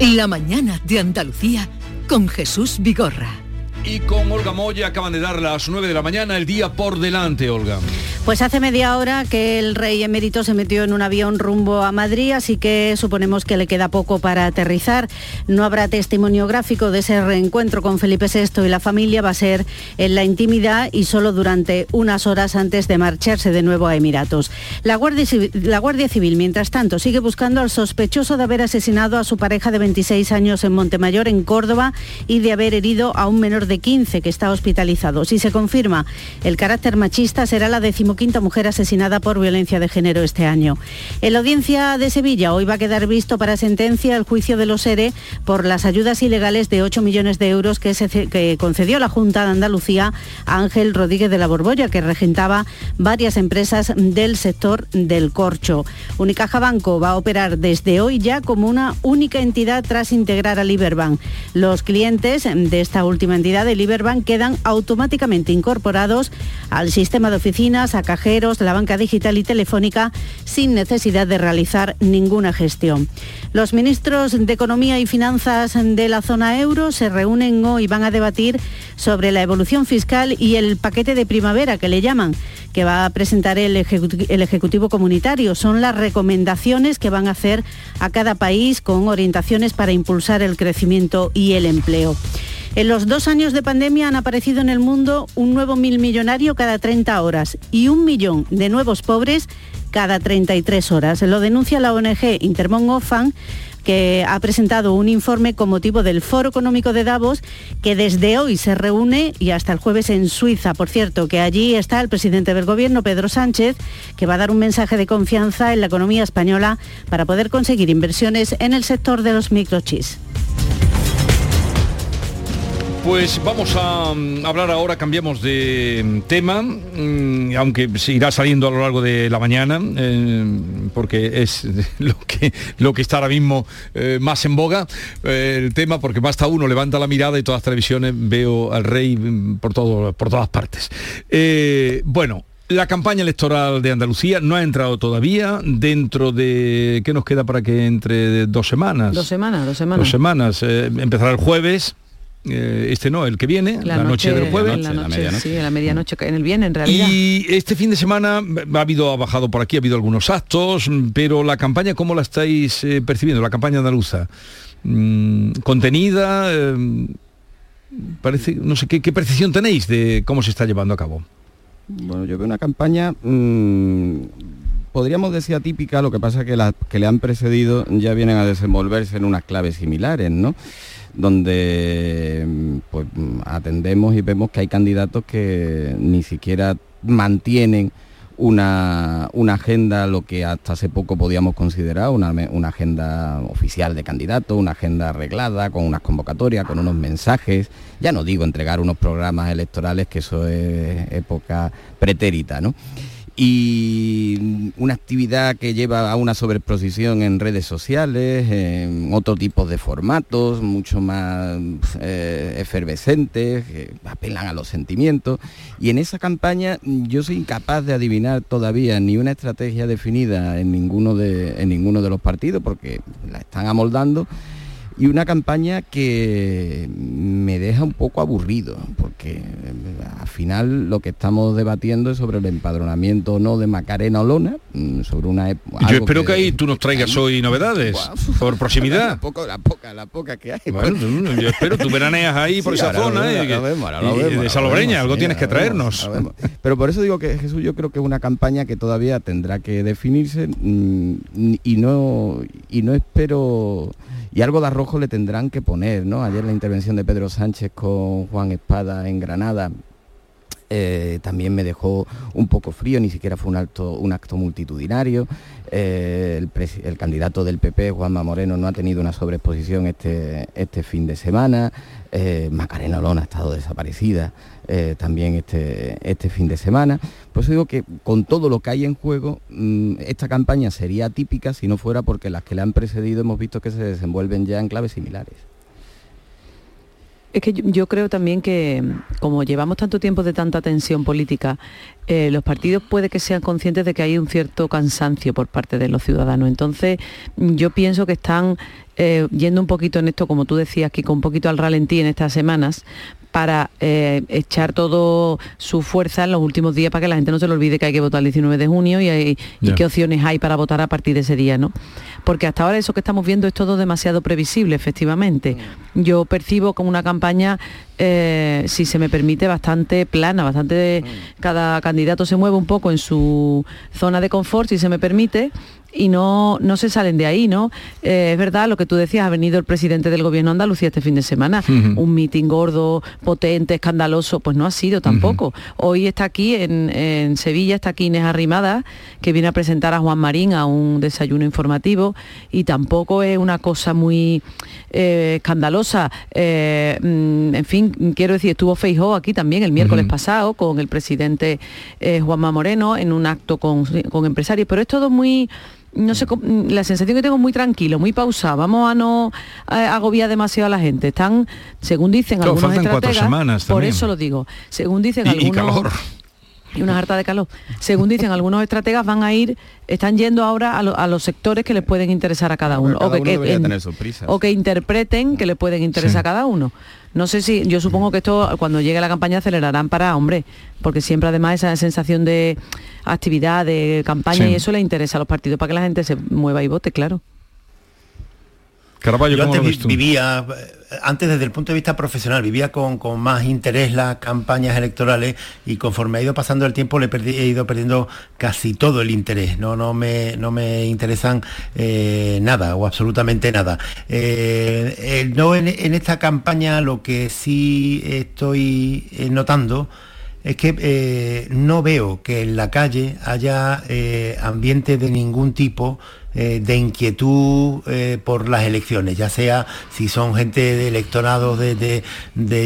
La mañana de Andalucía con Jesús Vigorra. Y con Olga Moya acaban de dar las 9 de la mañana, el día por delante, Olga. Pues hace media hora que el rey emérito se metió en un avión rumbo a Madrid, así que suponemos que le queda poco para aterrizar. No habrá testimonio gráfico de ese reencuentro con Felipe VI y la familia, va a ser en la intimidad y solo durante unas horas antes de marcharse de nuevo a Emiratos. La Guardia, Civil, mientras tanto, sigue buscando al sospechoso de haber asesinado a su pareja de 26 años en Montemayor, en Córdoba, y de haber herido a un menor de 15 que está hospitalizado. Si se confirma el carácter machista, será la decimoquinta mujer asesinada por violencia de género este año. En la audiencia de Sevilla hoy va a quedar visto para sentencia el juicio de los ERE por las ayudas ilegales de 8 millones de euros que, se, concedió la Junta de Andalucía a Ángel Rodríguez de la Borbolla, que regentaba varias empresas del sector del corcho. Unicaja Banco va a operar desde hoy ya como una única entidad tras integrar a Liberbank. Los clientes de esta última entidad de Liberbank quedan automáticamente incorporados al sistema de oficinas, a cajeros, la banca digital y telefónica sin necesidad de realizar ninguna gestión. Los ministros de Economía y Finanzas de la zona euro se reúnen hoy y van a debatir sobre la evolución fiscal y el paquete de primavera que le llaman, que va a presentar el, el Ejecutivo Comunitario. Son las recomendaciones que van a hacer a cada país con orientaciones para impulsar el crecimiento y el empleo. En los dos años de pandemia han aparecido en el mundo un nuevo mil millonario cada 30 horas y un millón de nuevos pobres cada 33 horas. Lo denuncia la ONG Intermon Oxfam que ha presentado un informe con motivo del Foro Económico de Davos, que desde hoy se reúne y hasta el jueves en Suiza. Por cierto, que allí está el presidente del Gobierno, Pedro Sánchez, que va a dar un mensaje de confianza en la economía española para poder conseguir inversiones en el sector de los microchips. Pues vamos a mm, hablar ahora, cambiamos de mm, tema, mm, aunque se irá saliendo a lo largo de la mañana, eh, porque es lo que, lo que está ahora mismo eh, más en boga, eh, el tema, porque basta uno, levanta la mirada y todas las televisiones veo al rey por, todo, por todas partes. bueno, la campaña electoral de Andalucía no ha entrado todavía dentro de... ¿Qué nos queda para que entre dos semanas? Dos semanas, dos semanas. Dos semanas. empezará el jueves. Eh, este no, el que viene, la, noche, del jueves. La, la medianoche. Sí, la medianoche, en el viene en realidad. Y este fin de semana ha habido, ha bajado por aquí, ha habido algunos actos, pero la campaña, ¿cómo la estáis eh, percibiendo? La campaña andaluza. Mm, contenida, eh, parece, no sé, ¿qué, ¿qué, percepción tenéis de cómo se está llevando a cabo? Bueno, yo veo una campaña, mmm, podríamos decir atípica, lo que pasa es que las que le han precedido ya vienen a desenvolverse en unas claves similares, ¿no? Donde pues, atendemos y vemos que hay candidatos que ni siquiera mantienen una, agenda, lo que hasta hace poco podíamos considerar una, agenda oficial de candidatos, una agenda arreglada, con unas convocatorias, con unos mensajes. Ya no digo entregar unos programas electorales, que eso es época pretérita, ¿no? Y una actividad que lleva a una sobreexposición en redes sociales, en otro tipo de formatos, mucho más eh, efervescentes, que apelan a los sentimientos. Y en esa campaña yo soy incapaz de adivinar todavía ni una estrategia definida en ninguno de, en ninguno de los partidos, porque la están amoldando y una campaña que me deja un poco aburrido, porque eh, al final lo que estamos debatiendo es sobre el empadronamiento o no de Macarena Olona, mm, sobre una... Yo espero que, ahí tú nos traigas hoy novedades, por proximidad. la, poca, la, poca, la poca que hay. Bueno, yo espero, tú veraneas ahí por esa zona, eh, de Salobreña, algo tienes que traernos. Pero por eso digo que Jesús, yo creo que es una campaña que todavía tendrá que definirse mm, y no, y no espero y algo de arrojo le tendrán que poner, ¿no? Ayer la intervención de Pedro Sánchez con Juan Espada en Granada eh, también me dejó un poco frío, ni siquiera fue un, acto, un acto multitudinario. Eh, el, candidato del PP, Juanma Moreno, no ha tenido una sobreexposición este, este fin de semana. Eh, Macarena Olona ha estado desaparecida también este, este fin de semana. Pues digo que con todo lo que hay en juego, mm, esta campaña sería típica si no fuera porque las que le han precedido hemos visto que se desenvuelven ya en claves similares. Es que yo, creo también que como llevamos tanto tiempo de tanta tensión política, eh, los partidos puede que sean conscientes de que hay un cierto cansancio por parte de los ciudadanos. Entonces, yo pienso que están eh, yendo un poquito en esto, como tú decías, que con un poquito al ralentí en estas semanas, para eh, echar todo su fuerza en los últimos días para que la gente no se le olvide que hay que votar el 19 de junio y, qué opciones hay para votar a partir de ese día, ¿no? Porque hasta ahora eso que estamos viendo es todo demasiado previsible, efectivamente. Mm. Yo percibo como una campaña, eh, si se me permite, bastante plana, bastante... Mm. Cada candidato se mueve un poco en su zona de confort, si se me permite, y no, no se salen de ahí, ¿no? Eh, es verdad lo que tú decías, ha venido el presidente del gobierno de Andalucía este fin de semana, un mitin gordo, potente, escandaloso, pues no ha sido tampoco. Hoy está aquí en, Sevilla, está aquí Inés Arrimada, que viene a presentar a Juan Marín a un desayuno informativo y tampoco es una cosa muy eh, escandalosa. Eh, mm, en fin, quiero decir, estuvo Feijó aquí también el miércoles pasado con el presidente Juanma Moreno en un acto con, con empresarios, pero es todo muy no sé, la sensación que tengo muy tranquilo, muy pausado. Vamos a no agobiar demasiado a la gente. Están, según dicen algunos estrategas, semanas por eso lo digo, según dicen algunos... Y calor. Y una harta de calor. Según dicen algunos estrategas, van a ir, están yendo ahora a, los sectores que les pueden interesar a cada uno. o, que, o que interpreten que le pueden interesar a cada uno. No sé si, yo supongo que esto cuando llegue la campaña acelerarán para, hombre, porque siempre además esa sensación de actividad, de campaña y eso le interesa a los partidos para que la gente se mueva y vote, claro. Caraballo, Yo antes vivía, antes desde el punto de vista profesional, vivía con, más interés las campañas electorales y conforme ha ido pasando el tiempo le he, ido perdiendo casi todo el interés. No, no, me, no me interesan eh, nada o absolutamente nada. Eh, no en, esta campaña lo que sí estoy eh, notando es que no veo que en la calle haya ambiente de ningún tipo eh, de inquietud eh, por las elecciones, ya sea si son gente de electorados de,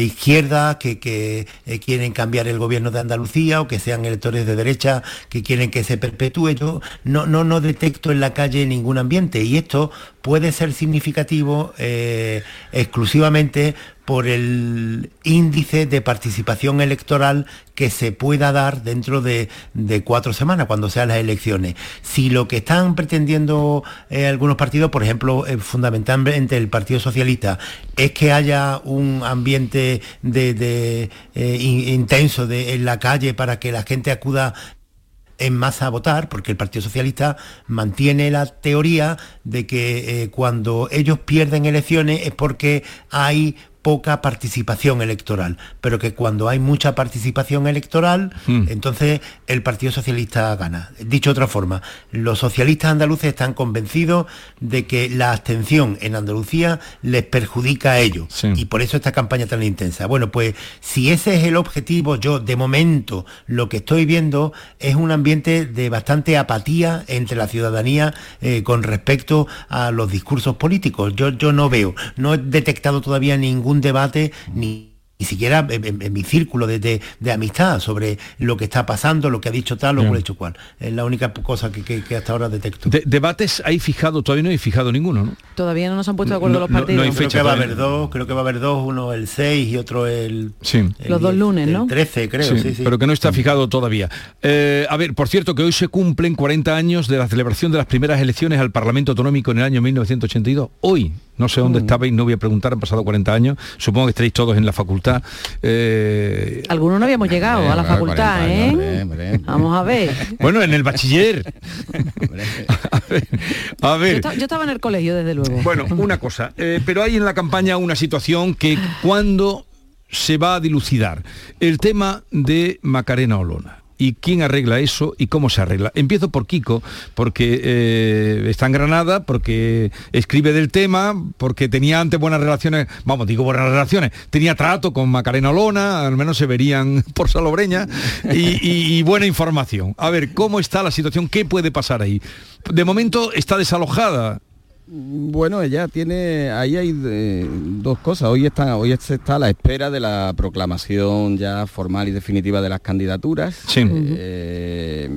izquierda que, eh, quieren cambiar el gobierno de Andalucía o que sean electores de derecha que quieren que se perpetúe. Yo no, no, no detecto en la calle ningún ambiente y esto puede ser significativo exclusivamente por el índice de participación electoral que se pueda dar dentro de, cuatro semanas, cuando sean las elecciones. Si lo que están pretendiendo eh, algunos partidos, por ejemplo, eh, fundamentalmente el Partido Socialista, es que haya un ambiente de, eh, intenso en la calle para que la gente acuda en masa a votar, porque el Partido Socialista mantiene la teoría de que cuando ellos pierden elecciones es porque hay poca participación electoral, pero que cuando hay mucha participación electoral, hmm. entonces el Partido Socialista gana. Dicho de otra forma, los socialistas andaluces están convencidos de que la abstención en Andalucía les perjudica a ellos y por eso esta campaña tan intensa. Bueno, pues si ese es el objetivo, yo de momento lo que estoy viendo es un ambiente de bastante apatía entre la ciudadanía eh, con respecto a los discursos políticos. Yo, yo no veo, no he detectado todavía ningún debate ni ni siquiera en, mi círculo de, amistad sobre lo que está pasando, lo que ha dicho tal o lo hecho cual. Es la única cosa que, hasta ahora detecto. debates hay fijado, todavía no hay fijado ninguno, ¿no? Todavía no nos han puesto de acuerdo los partidos. creo que va a haber dos, creo que va a haber dos, uno el 6 y otro el... Sí. los dos lunes, ¿no? El 13, creo, sí, Pero que no está fijado todavía. Eh, a ver, por cierto, que hoy se cumplen 40 años de la celebración de las primeras elecciones al Parlamento Autonómico en el año 1982. Hoy, no sé dónde mm. estabais, no voy a preguntar, han pasado 40 años, supongo que estaréis todos en la facultad. Eh, Algunos no habíamos llegado a la facultad, ¿eh? Vamos a ver. Bueno, en el bachiller. a ver. Yo, estaba en el colegio, desde luego. Bueno, una cosa, eh, pero hay en la campaña una situación que cuando se va a dilucidar el tema de Macarena Olona y quién arregla eso y cómo se arregla. Empiezo por Kiko, porque eh, está en Granada, porque escribe del tema, porque tenía antes buenas relaciones, vamos, digo buenas relaciones, tenía trato con Macarena Olona, al menos se verían por Salobreña, y, buena información. A ver, ¿cómo está la situación? ¿Qué puede pasar ahí? De momento está desalojada bueno, ella tiene, ahí hay eh, dos cosas. Hoy está, hoy se está a la espera de la proclamación ya formal y definitiva de las candidaturas. Eh,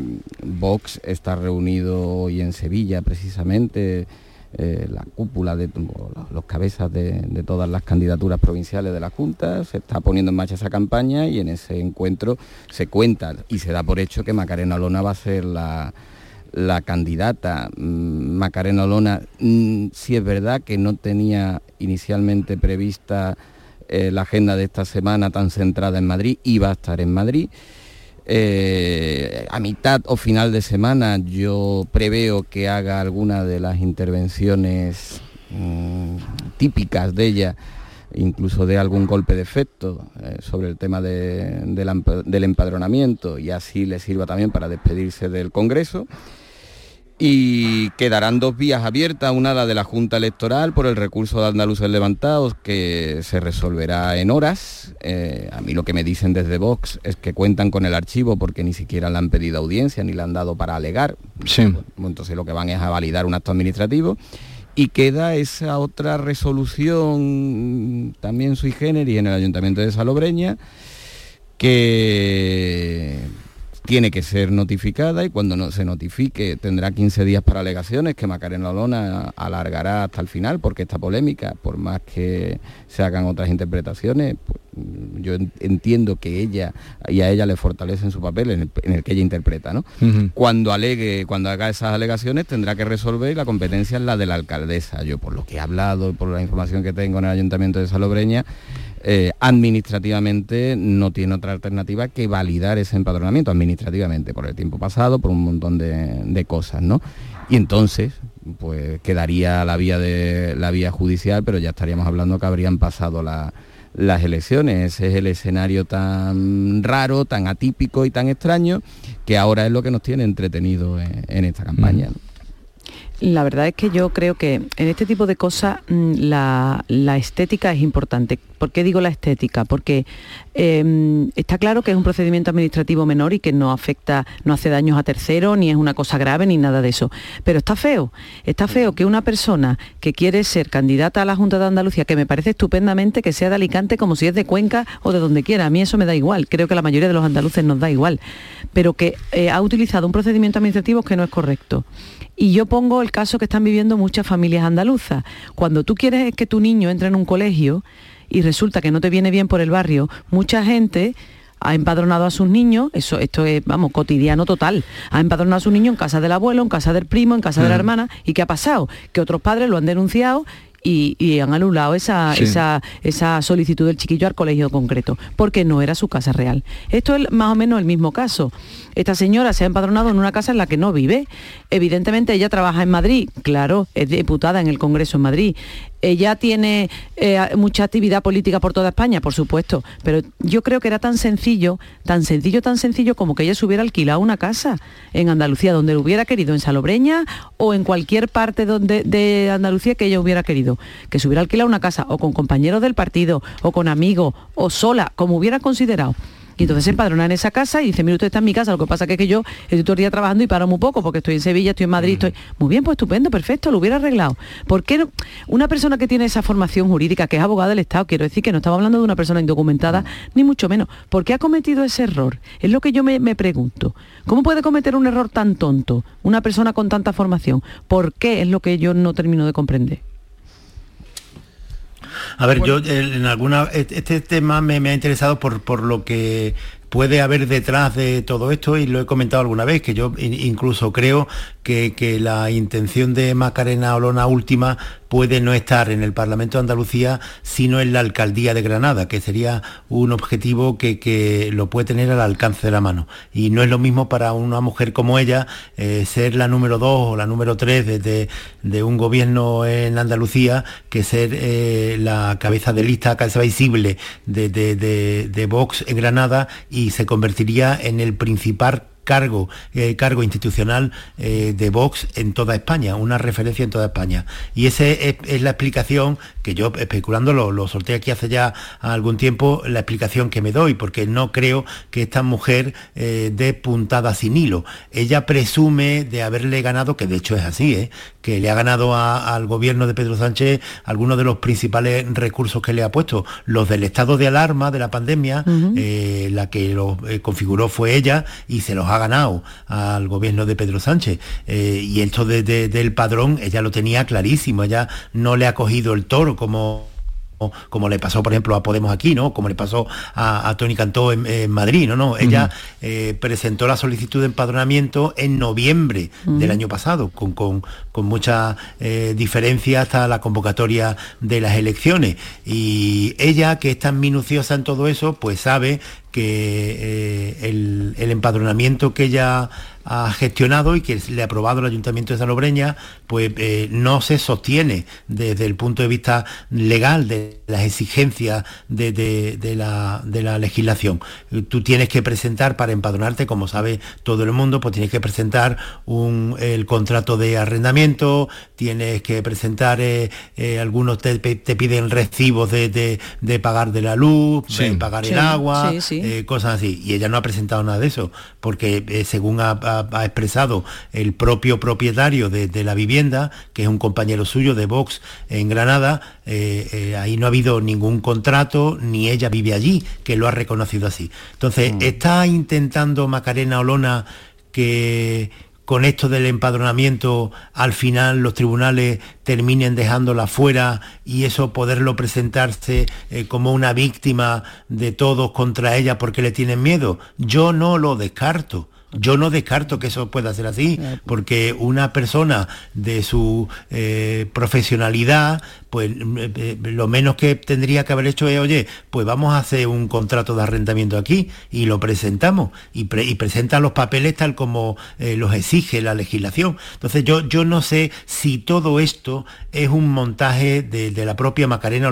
Vox está reunido hoy en Sevilla precisamente eh, la cúpula de los cabezas de, todas las candidaturas provinciales de la Junta, se está poniendo en marcha esa campaña y en ese encuentro se cuenta y se da por hecho que Macarena Olona va a ser la, candidata. Mm, Macarena Olona, mm, si es verdad que no tenía inicialmente prevista eh, la agenda de esta semana tan centrada en Madrid, iba a estar en Madrid. Eh, a mitad o final de semana yo preveo que haga alguna de las intervenciones mm, típicas de ella, incluso de algún golpe de efecto eh, sobre el tema del empadronamiento y así le sirva también para despedirse del Congreso y quedarán dos vías abiertas, una la de la Junta Electoral por el recurso de andaluces levantados que se resolverá en horas. Eh, a mí lo que me dicen desde Vox es que cuentan con el archivo porque ni siquiera le han pedido audiencia ni le han dado para alegar. Entonces lo que van es a validar un acto administrativo. Y queda esa otra resolución también sui generis en el Ayuntamiento de Salobreña que tiene que ser notificada y cuando no se notifique tendrá 15 días para alegaciones que Macarena Olona alargará hasta el final porque esta polémica, por más que se hagan otras interpretaciones, pues, yo entiendo que ella y a ella le fortalecen su papel en el, que ella interpreta. ¿no? Cuando alegue, cuando haga esas alegaciones tendrá que resolver y la competencia es la de la alcaldesa. Yo por lo que he hablado por la información que tengo en el Ayuntamiento de Salobreña, eh, administrativamente no tiene otra alternativa que validar ese empadronamiento, administrativamente, por el tiempo pasado, por un montón de, cosas, ¿no? Y entonces, pues quedaría la vía de la vía judicial, pero ya estaríamos hablando que habrían pasado las elecciones. Ese es el escenario tan raro, tan atípico y tan extraño que ahora es lo que nos tiene entretenido en, esta campaña. La verdad es que yo creo que en este tipo de cosas mm, la, estética es importante. ¿Por qué digo la estética? Porque em, está claro que es un procedimiento administrativo menor y que no afecta, no hace daños a terceros, ni es una cosa grave, ni nada de eso. Pero está feo. Está feo que una persona que quiere ser candidata a la Junta de Andalucía, que me parece estupendamente que sea de Alicante como si es de Cuenca o de donde quiera, a mí eso me da igual, creo que la mayoría de los andaluces nos da igual, pero que eh, ha utilizado un procedimiento administrativo que no es correcto y yo pongo el caso que están viviendo muchas familias andaluzas. Cuando tú quieres que tu niño entre en un colegio y resulta que no te viene bien por el barrio, mucha gente ha empadronado a sus niños, eso, esto es, vamos, cotidiano total, ha empadronado a su niño en casa del abuelo, en casa del primo, en casa de la hermana, ¿y qué ha pasado? Que otros padres lo han denunciado y, han anulado esa, esa, esa solicitud del chiquillo al colegio concreto, porque no era su casa real. Esto es más o menos el mismo caso. Esta señora se ha empadronado en una casa en la que no vive. Evidentemente ella trabaja en Madrid, claro, es diputada en el Congreso en Madrid. Ella tiene eh, mucha actividad política por toda España, por supuesto, pero yo creo que era tan sencillo, tan sencillo, tan sencillo como que ella se hubiera alquilado una casa en Andalucía, donde lo hubiera querido, en Salobreña o en cualquier parte donde, de Andalucía que ella hubiera querido, que se hubiera alquilado una casa o con compañeros del partido o con amigos o sola, como hubiera considerado y entonces se empadrona en esa casa y dice, mira, usted está en mi casa, lo que pasa es que yo estoy todo el día trabajando y paro muy poco porque estoy en Sevilla, estoy en Madrid, estoy... Muy bien, pues estupendo, perfecto, lo hubiera arreglado. ¿Por qué no? una persona que tiene esa formación jurídica, que es abogada del Estado, quiero decir que no estaba hablando de una persona indocumentada, ni mucho menos, ¿por qué ha cometido ese error? Es lo que yo me, me pregunto. ¿Cómo puede cometer un error tan tonto una persona con tanta formación? ¿Por qué es lo que yo no termino de comprender? A ver, yo en alguna este tema me, ha interesado por, por lo que puede haber detrás de todo esto y lo he comentado alguna vez, que yo incluso creo que, que, la intención de Macarena Olona última puede no estar en el Parlamento de Andalucía, sino en la Alcaldía de Granada, que sería un objetivo que, lo puede tener al alcance de la mano. Y no es lo mismo para una mujer como ella eh, ser la número dos o la número tres de, de, un gobierno en Andalucía que ser eh, la cabeza de lista, cabeza visible de, de Vox en Granada y se convertiría en el principal cargo, eh, cargo institucional eh, de Vox en toda España, una referencia en toda España. Y esa es, la explicación que yo, especulando, lo, lo solté aquí hace ya algún tiempo, la explicación que me doy, porque no creo que esta mujer eh, dé puntada sin hilo. Ella presume de haberle ganado, que de hecho es así, que le ha ganado al gobierno de Pedro Sánchez algunos de los principales recursos que le ha puesto, los del estado de alarma de la pandemia, la que lo configuró fue ella y se los ha ha ganado al gobierno de Pedro Sánchez. Eh, y esto del padrón, ella lo tenía clarísimo, ella no le ha cogido el toro como como le pasó por ejemplo a Podemos aquí, ¿no? Como le pasó a, Tony Cantó en, Madrid, ¿no? no ella eh, presentó la solicitud de empadronamiento en noviembre del año pasado, con, con, con mucha eh, diferencia hasta la convocatoria de las elecciones. Y ella, que es tan minuciosa en todo eso, pues sabe que eh, el, el empadronamiento que ella ha gestionado y que le ha aprobado el Ayuntamiento de Salobreña, pues eh, no se sostiene desde el punto de vista legal de las exigencias de, la, legislación. Tú tienes que presentar para empadronarte, como sabe todo el mundo, pues tienes que presentar el contrato de arrendamiento, tienes que presentar, eh, eh, algunos te, piden recibos de, pagar de la luz, pagar el agua, cosas así. Y ella no ha presentado nada de eso, porque según ha ha, expresado el propio propietario de, la vivienda, que es un compañero suyo de Vox en Granada, eh, eh, ahí no ha habido ningún contrato, ni ella vive allí, que lo ha reconocido así. Entonces, mm. ¿está intentando Macarena Olona que con esto del empadronamiento al final los tribunales terminen dejándola fuera y eso poderlo presentarse eh, como una víctima de todos contra ella porque le tienen miedo. Yo no lo descarto. Yo no descarto que eso pueda ser así, porque una persona de su eh, profesionalidad, pues eh, eh, lo menos que tendría que haber hecho es, oye, pues vamos a hacer un contrato de arrendamiento aquí y lo presentamos y, presenta los papeles tal como los exige la legislación. Entonces yo, yo no sé si todo esto es un montaje de, de la propia Macarena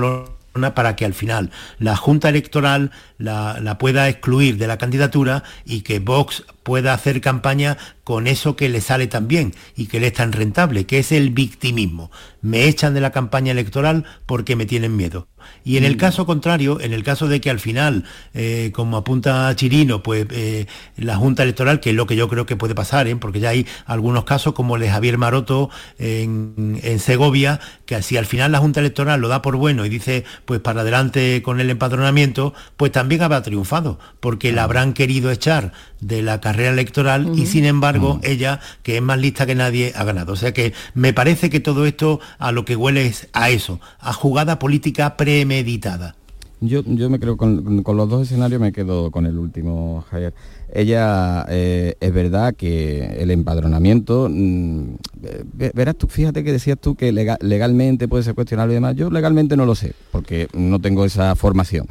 para que al final la Junta Electoral la, pueda excluir de la candidatura y que Vox pueda hacer campaña con eso que le sale tan bien y que le es tan rentable, que es el victimismo. Me echan de la campaña electoral porque me tienen miedo. Y en el mm. caso contrario, en el caso de que al final, eh, como apunta Chirino, pues eh, la Junta Electoral, que es lo que yo creo que puede pasar, ¿eh? porque ya hay algunos casos como el de Javier Maroto en, en, Segovia, que si al final la Junta Electoral lo da por bueno y dice, pues para adelante con el empadronamiento, pues también habrá triunfado, porque la habrán querido echar de la carrera electoral y sin embargo ella, que es más lista que nadie, ha ganado. O sea que me parece que todo esto a lo que huele es a eso, a jugada política premeditada. Yo, yo me creo con, los dos escenarios me quedo con el último, Javier. Ella eh, es verdad que el empadronamiento, mm, verás tú, fíjate que decías tú que legalmente puede ser cuestionable y demás. Yo legalmente no lo sé, porque no tengo esa formación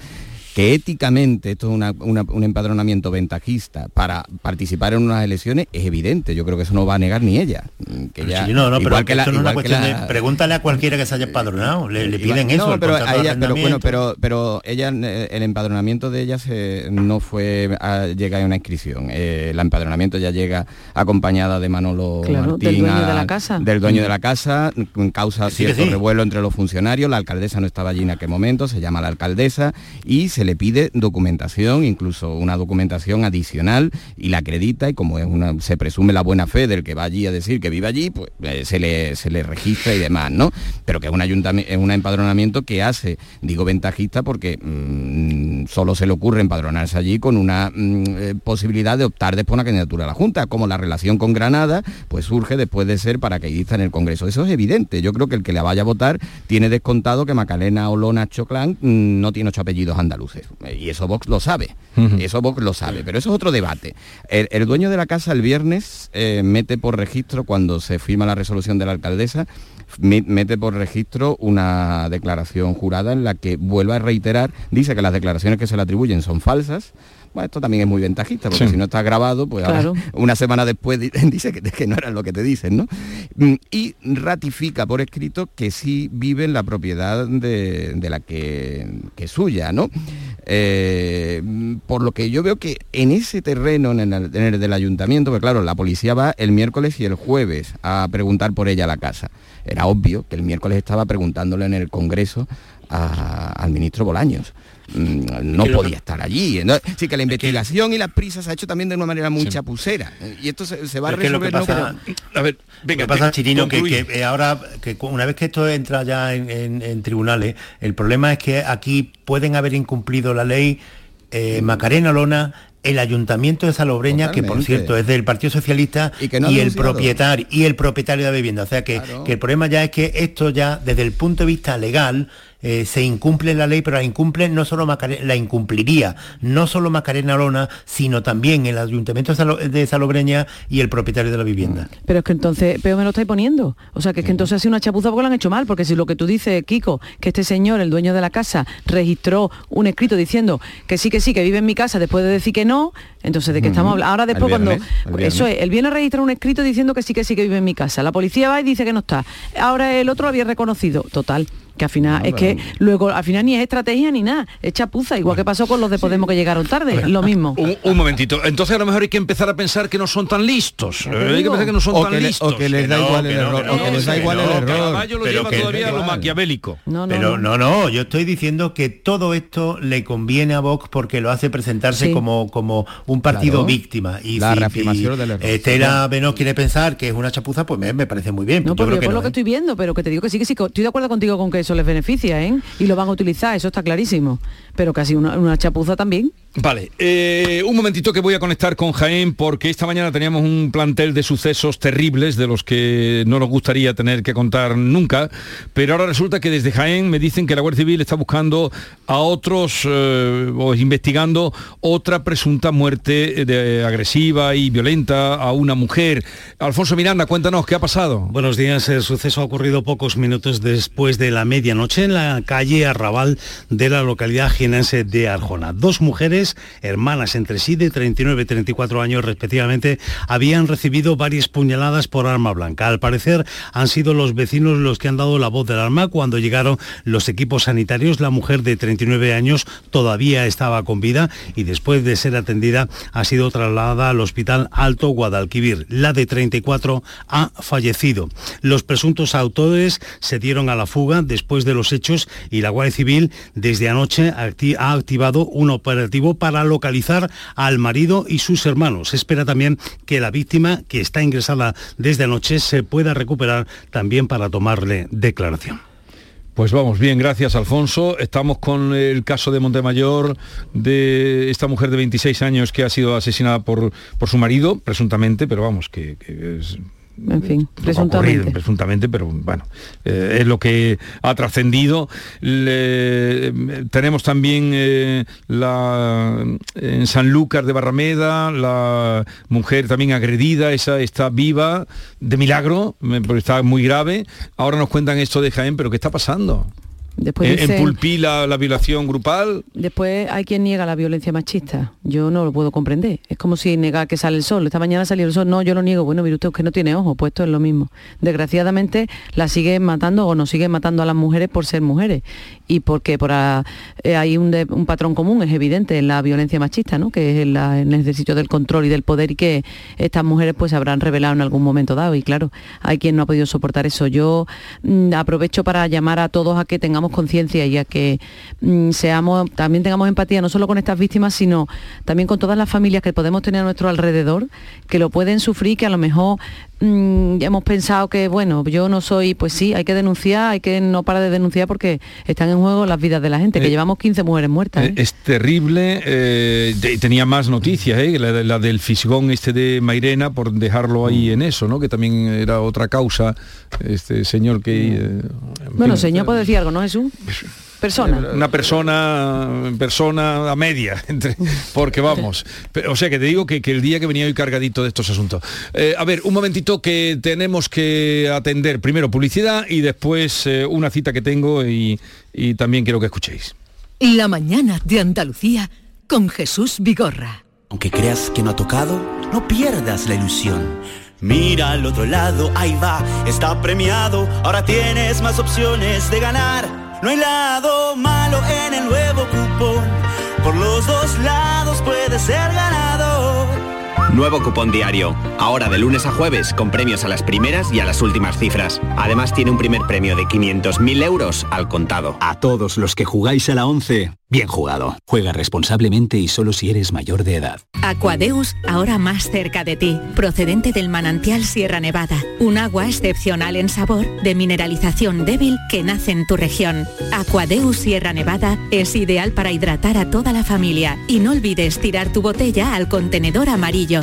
que éticamente esto es un empadronamiento ventajista para participar en unas elecciones es evidente. Yo creo que eso no va a negar ni ella. Que ya, no, no, pero que esto no es una cuestión de... Pregúntale a cualquiera que se haya empadronado, le, piden eso. No, pero, ella, pero bueno, pero, pero ella, eh, el empadronamiento de ella se, no fue a, llega a una inscripción. Eh, el empadronamiento ya llega acompañada de Manolo Martín, del dueño de la casa. Del dueño de la casa, causa cierto revuelo entre los funcionarios. La alcaldesa no estaba allí en aquel momento, se llama la alcaldesa y se le pide documentación, incluso una documentación adicional, y la acredita, y como es una, se presume la buena fe del que va allí a decir que vive allí, pues eh, se, le, se le registra y demás, ¿no? Pero que es un, es un empadronamiento que hace, digo ventajista porque mm, solo se le ocurre empadronarse allí con una mm, eh, posibilidad de optar después una candidatura a la Junta, como la relación con Granada, pues surge después de ser paracaidista en el Congreso. Eso es evidente. Yo creo que el que la vaya a votar tiene descontado que Macalena Olona Choclán mm, no tiene ocho apellidos andaluces y eso Vox lo sabe, eso Vox lo sabe, pero eso es otro debate. El, dueño de la casa el viernes eh, mete por registro, cuando se firma la resolución de la alcaldesa, mete por registro una declaración jurada en la que vuelve a reiterar, dice que las declaraciones que se le atribuyen son falsas, bueno, esto también es muy ventajista, porque si no está grabado, pues una semana después dice que, no era lo que te dicen, ¿no? Mm, y ratifica por escrito que sí vive en la propiedad de, la que, es suya, ¿no? Eh, por lo que yo veo que en ese terreno, en el, del ayuntamiento, pues claro, la policía va el miércoles y el jueves a preguntar por ella a la casa. Era obvio que el miércoles estaba preguntándole en el Congreso al ministro Bolaños. Mm, no podía estar allí. Sí, que la investigación y las prisas se ha hecho también de una manera muy chapucera. Y esto se, va a resolver. pasa, a ver, venga, pasa, Chirino, que, eh, ahora, que una vez que esto entra ya en, tribunales, el problema es que aquí pueden haber incumplido la ley eh, Macarena Lona el ayuntamiento de Salobreña, que por cierto es del Partido Socialista, y, el propietario y el propietario de la vivienda. O sea que, que el problema ya es que esto ya, desde el punto de vista legal, eh, se incumple la ley, pero la incumple no solo Macarena, la incumpliría no solo Macarena Lona, sino también el Ayuntamiento de Salobreña y el propietario de la vivienda. Mm. Pero es que entonces, pero me lo estáis poniendo. O sea, que es que entonces ha sido una chapuza porque lo han hecho mal, porque si lo que tú dices, Kiko, que este señor, el dueño de la casa, registró un escrito diciendo que sí, que sí, que vive en mi casa después de decir que no, entonces, ¿de qué estamos hablando? Ahora después cuando... Eso es, él viene a registrar un escrito diciendo que sí, que sí, que vive en mi casa. La policía va y dice que no está. Ahora el otro lo había reconocido. Total que al final es que luego al final ni es estrategia ni nada, es chapuza, igual que pasó con los de Podemos que llegaron tarde, lo mismo. Un, momentito, entonces a lo mejor hay que empezar a pensar que no son tan listos, hay que pensar que no son tan listos. O que les da igual el error, o que les da igual el error. lo lleva todavía a lo maquiavélico. pero no, no, yo estoy diciendo que todo esto le conviene a Vox porque lo hace presentarse como, como un partido víctima. Y la reafirmación del error. Estela Benoz quiere pensar que es una chapuza, pues me, parece muy bien. No, pero yo por lo que ¿eh? estoy viendo, pero que te digo que sí, que sí, estoy de acuerdo contigo con que eso les beneficia, ¿eh? Y lo van a utilizar, eso está clarísimo. Pero casi una, una chapuza también. Vale, eh, un momentito que voy a conectar con Jaén porque esta mañana teníamos un plantel de sucesos terribles de los que no nos gustaría tener que contar nunca, pero ahora resulta que desde Jaén me dicen que la Guardia Civil está buscando a otros eh, o investigando otra presunta muerte de, agresiva y violenta a una mujer. Alfonso Miranda, cuéntanos, ¿qué ha pasado? Buenos días, el suceso ha ocurrido pocos minutos después de la medianoche en la calle Arrabal de la localidad jienense de Arjona. Dos mujeres hermanas entre sí de 39 y 34 años respectivamente, habían recibido varias puñaladas por arma blanca. Al parecer han sido los vecinos los que han dado la voz del arma cuando llegaron los equipos sanitarios. La mujer de 39 años todavía estaba con vida y después de ser atendida ha sido trasladada al Hospital Alto Guadalquivir. La de 34 ha fallecido. Los presuntos autores se dieron a la fuga después de los hechos y la Guardia Civil desde anoche ha activado un operativo para localizar al marido y sus hermanos. espera también que la víctima, que está ingresada desde anoche, se pueda recuperar también para tomarle declaración. Pues vamos, bien, gracias Alfonso. Estamos con el caso de Montemayor de esta mujer de 26 años que ha sido asesinada por, por su marido, presuntamente, pero vamos, que, que es en fin, presuntamente. presuntamente, pero bueno, eh, es lo que ha trascendido. Tenemos también eh, la, en San Lucas de Barrameda, la mujer también agredida, esa está viva, de milagro, porque está muy grave. Ahora nos cuentan esto de Jaén, pero ¿qué está pasando? Después en, Pulpí la, violación grupal. Después hay quien niega la violencia machista. Yo no lo puedo comprender. Es como si nega que sale el sol. Esta mañana salió el sol. No, yo lo niego. Bueno, mire usted que no tiene ojo. Pues esto es lo mismo. Desgraciadamente la siguen matando o nos siguen matando a las mujeres por ser mujeres. Y porque por eh, hay un, patrón común, es evidente, en la violencia machista, ¿no? que es en, el ejercicio del control y del poder y que estas mujeres pues se habrán revelado en algún momento dado. Y claro, hay quien no ha podido soportar eso. Yo mm, aprovecho para llamar a todos a que tengamos conciencia y a que mm, seamos, también tengamos empatía no solo con estas víctimas, sino también con todas las familias que podemos tener a nuestro alrededor, que lo pueden sufrir, que a lo mejor mm, ya hemos pensado que, bueno, yo no soy, pues sí, hay que denunciar, hay que no parar de denunciar porque están en juego las vidas de la gente, que eh, llevamos 15 mujeres muertas. ¿eh? Es terrible, eh, tenía más noticias, la, del fisgón este de Mairena, por dejarlo ahí en eso, ¿no? que también era otra causa, este señor que... bueno, señor puede decir algo, ¿no? es Persona. Una persona, persona a media, entre, porque vamos. O sea que te digo que, el día que venía hoy cargadito de estos asuntos. Eh, a ver, un momentito que tenemos que atender. Primero publicidad y después eh, una cita que tengo y, y también quiero que escuchéis. La mañana de Andalucía con Jesús Vigorra. Aunque creas que no ha tocado, no pierdas la ilusión. Mira al otro lado, ahí va, está premiado. Ahora tienes más opciones de ganar. No hay lado malo en el nuevo cupón. Por los dos lados puede ser ganador. Nuevo cupón diario. Ahora de lunes a jueves con premios a las primeras y a las últimas cifras. Además tiene un primer premio de 500.000 euros al contado. A todos los que jugáis a la 11, bien jugado. Juega responsablemente y solo si eres mayor de edad. Aquadeus, ahora más cerca de ti, procedente del manantial Sierra Nevada. Un agua excepcional en sabor, de mineralización débil que nace en tu región. Aquadeus Sierra Nevada es ideal para hidratar a toda la familia. Y no olvides tirar tu botella al contenedor amarillo.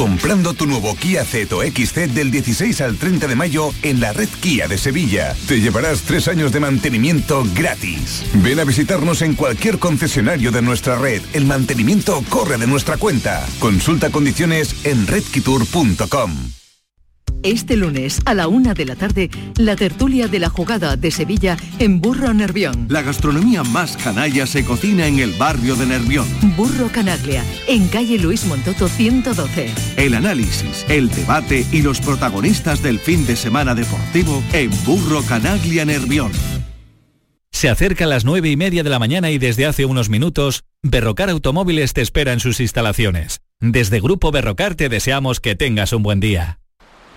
Comprando tu nuevo Kia Ceto XC del 16 al 30 de mayo en la red Kia de Sevilla. Te llevarás tres años de mantenimiento gratis. Ven a visitarnos en cualquier concesionario de nuestra red. El mantenimiento corre de nuestra cuenta. Consulta condiciones en redkitur.com. Este lunes a la una de la tarde, la tertulia de la jugada de Sevilla en Burro Nervión. La gastronomía más canalla se cocina en el barrio de Nervión. Burro Canaglia, en calle Luis Montoto 112. El análisis, el debate y los protagonistas del fin de semana deportivo en Burro Canaglia Nervión. Se acerca a las nueve y media de la mañana y desde hace unos minutos, Berrocar Automóviles te espera en sus instalaciones. Desde Grupo Berrocar te deseamos que tengas un buen día.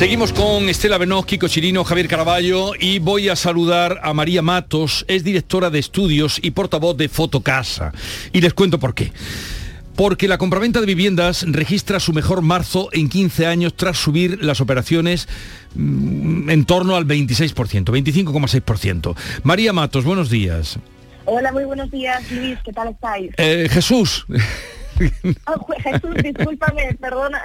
Seguimos con Estela Benoz, Kiko Chirino, Javier Caraballo y voy a saludar a María Matos, es directora de estudios y portavoz de Fotocasa. Y les cuento por qué. Porque la compraventa de viviendas registra su mejor marzo en 15 años tras subir las operaciones mm, en torno al 26%, 25,6%. María Matos, buenos días. Hola, muy buenos días, Luis, ¿qué tal estáis? Eh, Jesús. Oh, Jesús, discúlpame, perdona.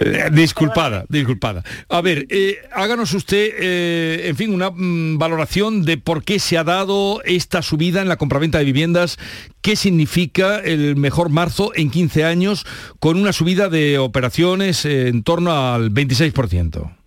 Eh, disculpada, disculpada. A ver, eh, háganos usted, eh, en fin, una mm, valoración de por qué se ha dado esta subida en la compraventa de viviendas, qué significa el mejor marzo en 15 años con una subida de operaciones en torno al 26%.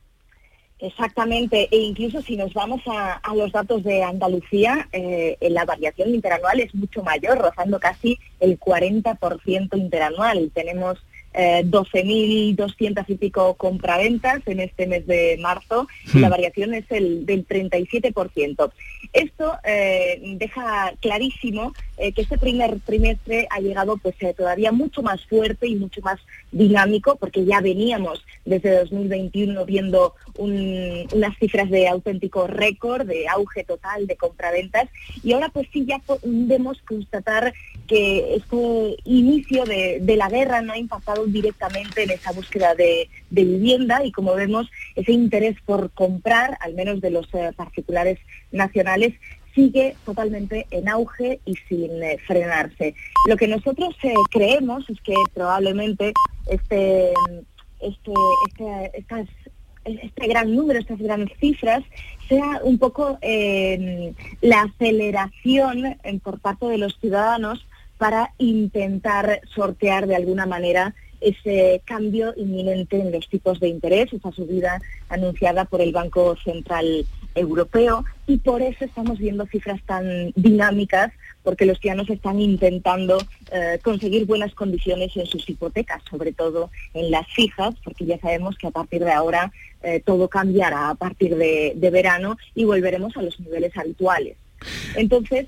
Exactamente, e incluso si nos vamos a, a los datos de Andalucía, eh, la variación interanual es mucho mayor, rozando casi el 40% interanual. Tenemos eh, 12.200 y pico compraventas en este mes de marzo y la variación es el del 37%. Esto eh, deja clarísimo eh, que este primer trimestre ha llegado pues eh, todavía mucho más fuerte y mucho más dinámico porque ya veníamos desde 2021 viendo un- unas cifras de auténtico récord, de auge total de compraventas. Y ahora pues sí ya podemos constatar que este inicio de, la guerra no ha impactado directamente en esa búsqueda de, vivienda y como vemos ese interés por comprar, al menos de los particulares nacionales, sigue totalmente en auge y sin eh, frenarse. Lo que nosotros eh, creemos es que probablemente este, este, este, estas este gran número, estas grandes cifras, sea un poco eh, la aceleración en- por parte de los ciudadanos para intentar sortear de alguna manera ese cambio inminente en los tipos de interés, esa subida anunciada por el Banco Central Europeo y por eso estamos viendo cifras tan dinámicas porque los ciudadanos están intentando eh, conseguir buenas condiciones en sus hipotecas, sobre todo en las fijas, porque ya sabemos que a partir de ahora eh, todo cambiará a partir de verano y volveremos a los niveles habituales. Entonces,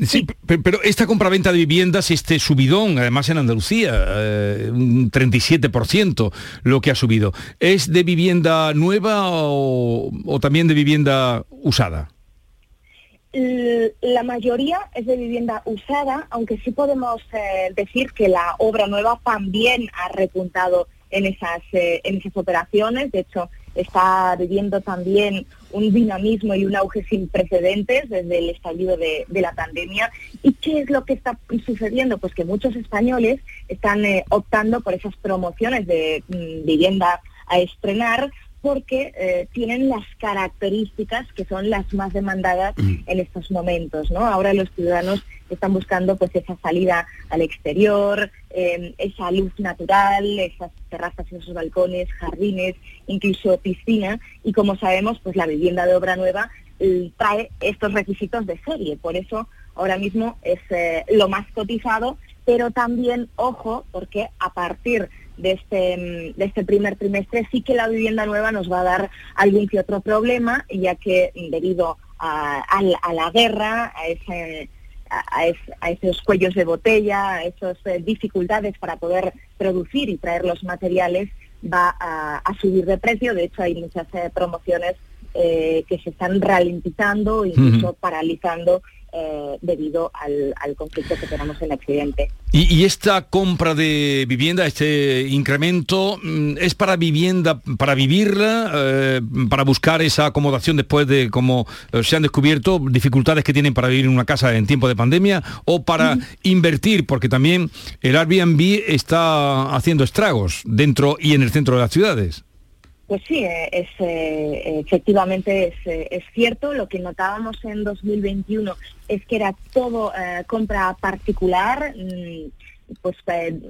Sí, pe- pero esta compraventa de viviendas, este subidón, además en Andalucía, eh, un 37% lo que ha subido, ¿es de vivienda nueva o, o también de vivienda usada? La mayoría es de vivienda usada, aunque sí podemos eh, decir que la obra nueva también ha repuntado en esas, eh, en esas operaciones. De hecho, está viviendo también un dinamismo y un auge sin precedentes desde el estallido de, la pandemia. ¿Y qué es lo que está sucediendo? Pues que muchos españoles están eh, optando por esas promociones de mm, vivienda a estrenar porque eh, tienen las características que son las más demandadas en estos momentos, ¿no? Ahora los ciudadanos están buscando pues esa salida al exterior, eh, esa luz natural, esas terrazas y esos balcones, jardines, incluso piscina, y como sabemos, pues la vivienda de obra nueva eh, trae estos requisitos de serie, por eso ahora mismo es eh, lo más cotizado, pero también, ojo, porque a partir de este, de este primer trimestre sí que la vivienda nueva nos va a dar algún que otro problema, ya que debido a, a la- a la guerra, a ese a, a es- a esos cuellos de botella, a esas eh, dificultades para poder producir y traer los materiales, va a, a subir de precio. De hecho, hay muchas eh, promociones eh, que se están ralentizando, incluso paralizando eh, debido al, al conflicto que tenemos en Occidente. Y, y esta compra de vivienda, este incremento, mm, ¿es para vivienda, para vivirla, eh, para buscar esa acomodación después de como eh, se han descubierto dificultades que tienen para vivir en una casa en tiempo de pandemia o para invertir? Porque también el Airbnb está haciendo estragos dentro y en el centro de las ciudades. Pues sí, eh, es, eh, efectivamente es, eh, es cierto. Lo que notábamos en 2021 es que era todo compra particular, mm, pues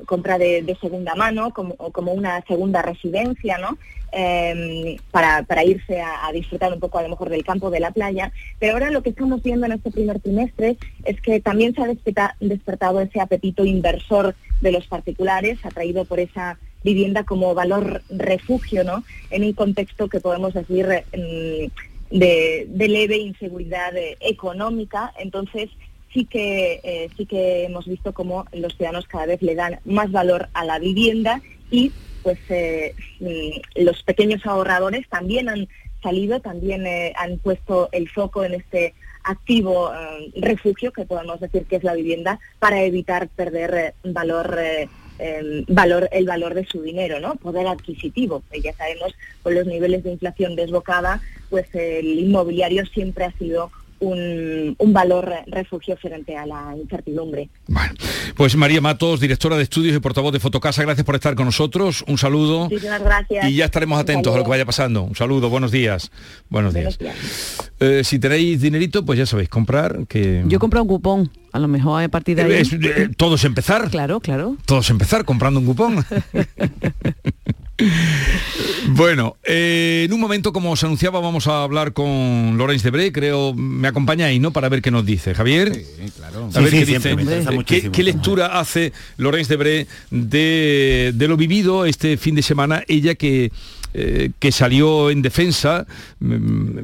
compra de, segunda mano, como, una segunda residencia, ¿no? Em, para, irse a, disfrutar un poco a lo mejor del campo, de la playa. Pero ahora lo que estamos viendo en este primer trimestre es que también se ha despertado ese apetito inversor de los particulares, atraído por esa vivienda como valor refugio, ¿no? En un contexto que podemos decir mm, de, leve inseguridad económica. Entonces sí que eh, sí que hemos visto cómo los ciudadanos cada vez le dan más valor a la vivienda y pues eh, mm, los pequeños ahorradores también han salido, también eh, han puesto el foco en este activo refugio que podemos decir que es la vivienda para evitar perder valor eh, eh, valor el valor de su dinero, ¿no? Poder adquisitivo. que ya sabemos con los niveles de inflación desbocada, pues el inmobiliario siempre ha sido un, un valor refugio frente a la incertidumbre. Pues María Matos, directora de estudios y portavoz de Fotocasa, gracias por estar con nosotros. Un saludo. Muchísimas gracias. Y ya estaremos atentos a lo que vaya pasando. Un saludo, buenos días. Buenos días. Eh, si tenéis dinerito, pues ya sabéis, comprar, que... Yo he comprado un cupón, a lo mejor a partir de ahí. Es- eh, todo es empezar. Claro, claro. Todo es empezar comprando un cupón. Bueno, eh, en un momento, como os anunciaba, vamos a hablar con Lorenz Debré, creo, me acompaña ahí, ¿no? Para ver qué nos dice. Javier. Sí, claro. A ver Sí, qué sí, dice. siempre me interesa ¿Qué, muchísimo. qué lectura hace Lorenz Debré de, de lo vivido este fin de semana? Ella que, eh, que salió en defensa, mm,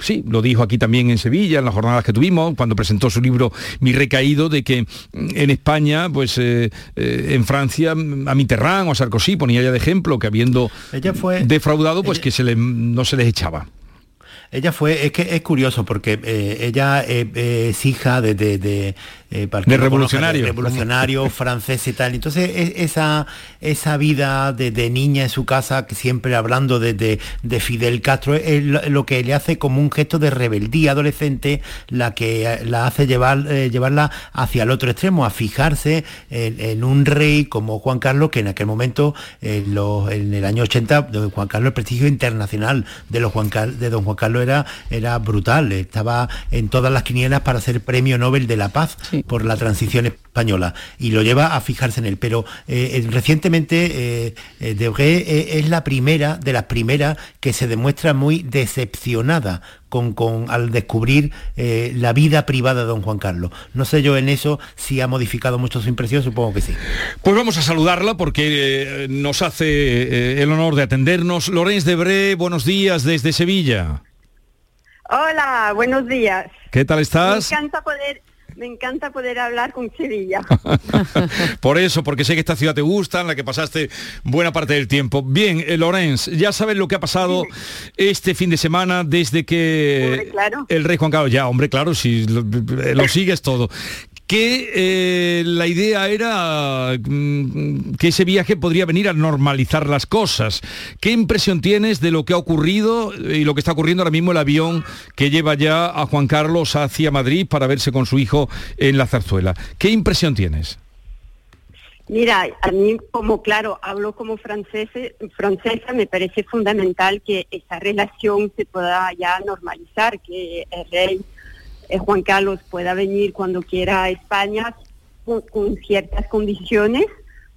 sí, lo dijo aquí también en Sevilla, en las jornadas que tuvimos, cuando presentó su libro Mi recaído, de que mm, en España, pues eh, eh, en Francia, mm, a Mitterrand o a Sarkozy ponía ya de ejemplo que habiendo Ella fue- defraudado, pues que se le, no se les echaba. Ella fue, es que es curioso porque ella es hija de, de, de, eh, De revolucionario. de revolucionario francés y tal. Entonces es- esa, esa vida de, de niña en su casa, que siempre hablando de, de- de Fidel Castro, es lo, lo que le hace como un gesto de rebeldía adolescente, la que eh, la hace llevar, eh, llevarla hacia el otro extremo, a fijarse en, en un rey como Juan Carlos, que en aquel momento, en, los- en el año 80, don Juan Carlos, el prestigio internacional de, los Juan Car- de don Juan Carlos era, era brutal, estaba en todas las quinielas para ser premio Nobel de la Paz por la transición española y lo lleva a fijarse en él. Pero eh, eh, recientemente eh, eh, Debré eh, es la primera, de las primeras, que se demuestra muy decepcionada con, con- al descubrir eh, la vida privada de don Juan Carlos. No sé yo en eso si ha modificado mucho su impresión, supongo que sí. Pues vamos a saludarla porque eh, nos hace eh, el honor de atendernos. Lorenz Debré, buenos días desde Sevilla. Hola, buenos días. ¿Qué tal estás? Me encanta poder, me encanta poder hablar con Sevilla. Por eso, porque sé que esta ciudad te gusta, en la que pasaste buena parte del tiempo. Bien, eh, Lorenz, ya sabes lo que ha pasado este fin de semana desde que Hombre, claro. el rey Juan Carlos, ya, hombre, claro, si lo, lo sigues todo. Que eh, la idea era mm, que ese viaje podría venir a normalizar las cosas. ¿Qué impresión tienes de lo que ha ocurrido y lo que está ocurriendo ahora mismo el avión que lleva ya a Juan Carlos hacia Madrid para verse con su hijo en la zarzuela? ¿Qué impresión tienes? Mira, a mí como claro, hablo como francese, francesa, me parece fundamental que esa relación se pueda ya normalizar, que el rey eh, Juan Carlos pueda venir cuando quiera a España con, ciertas condiciones,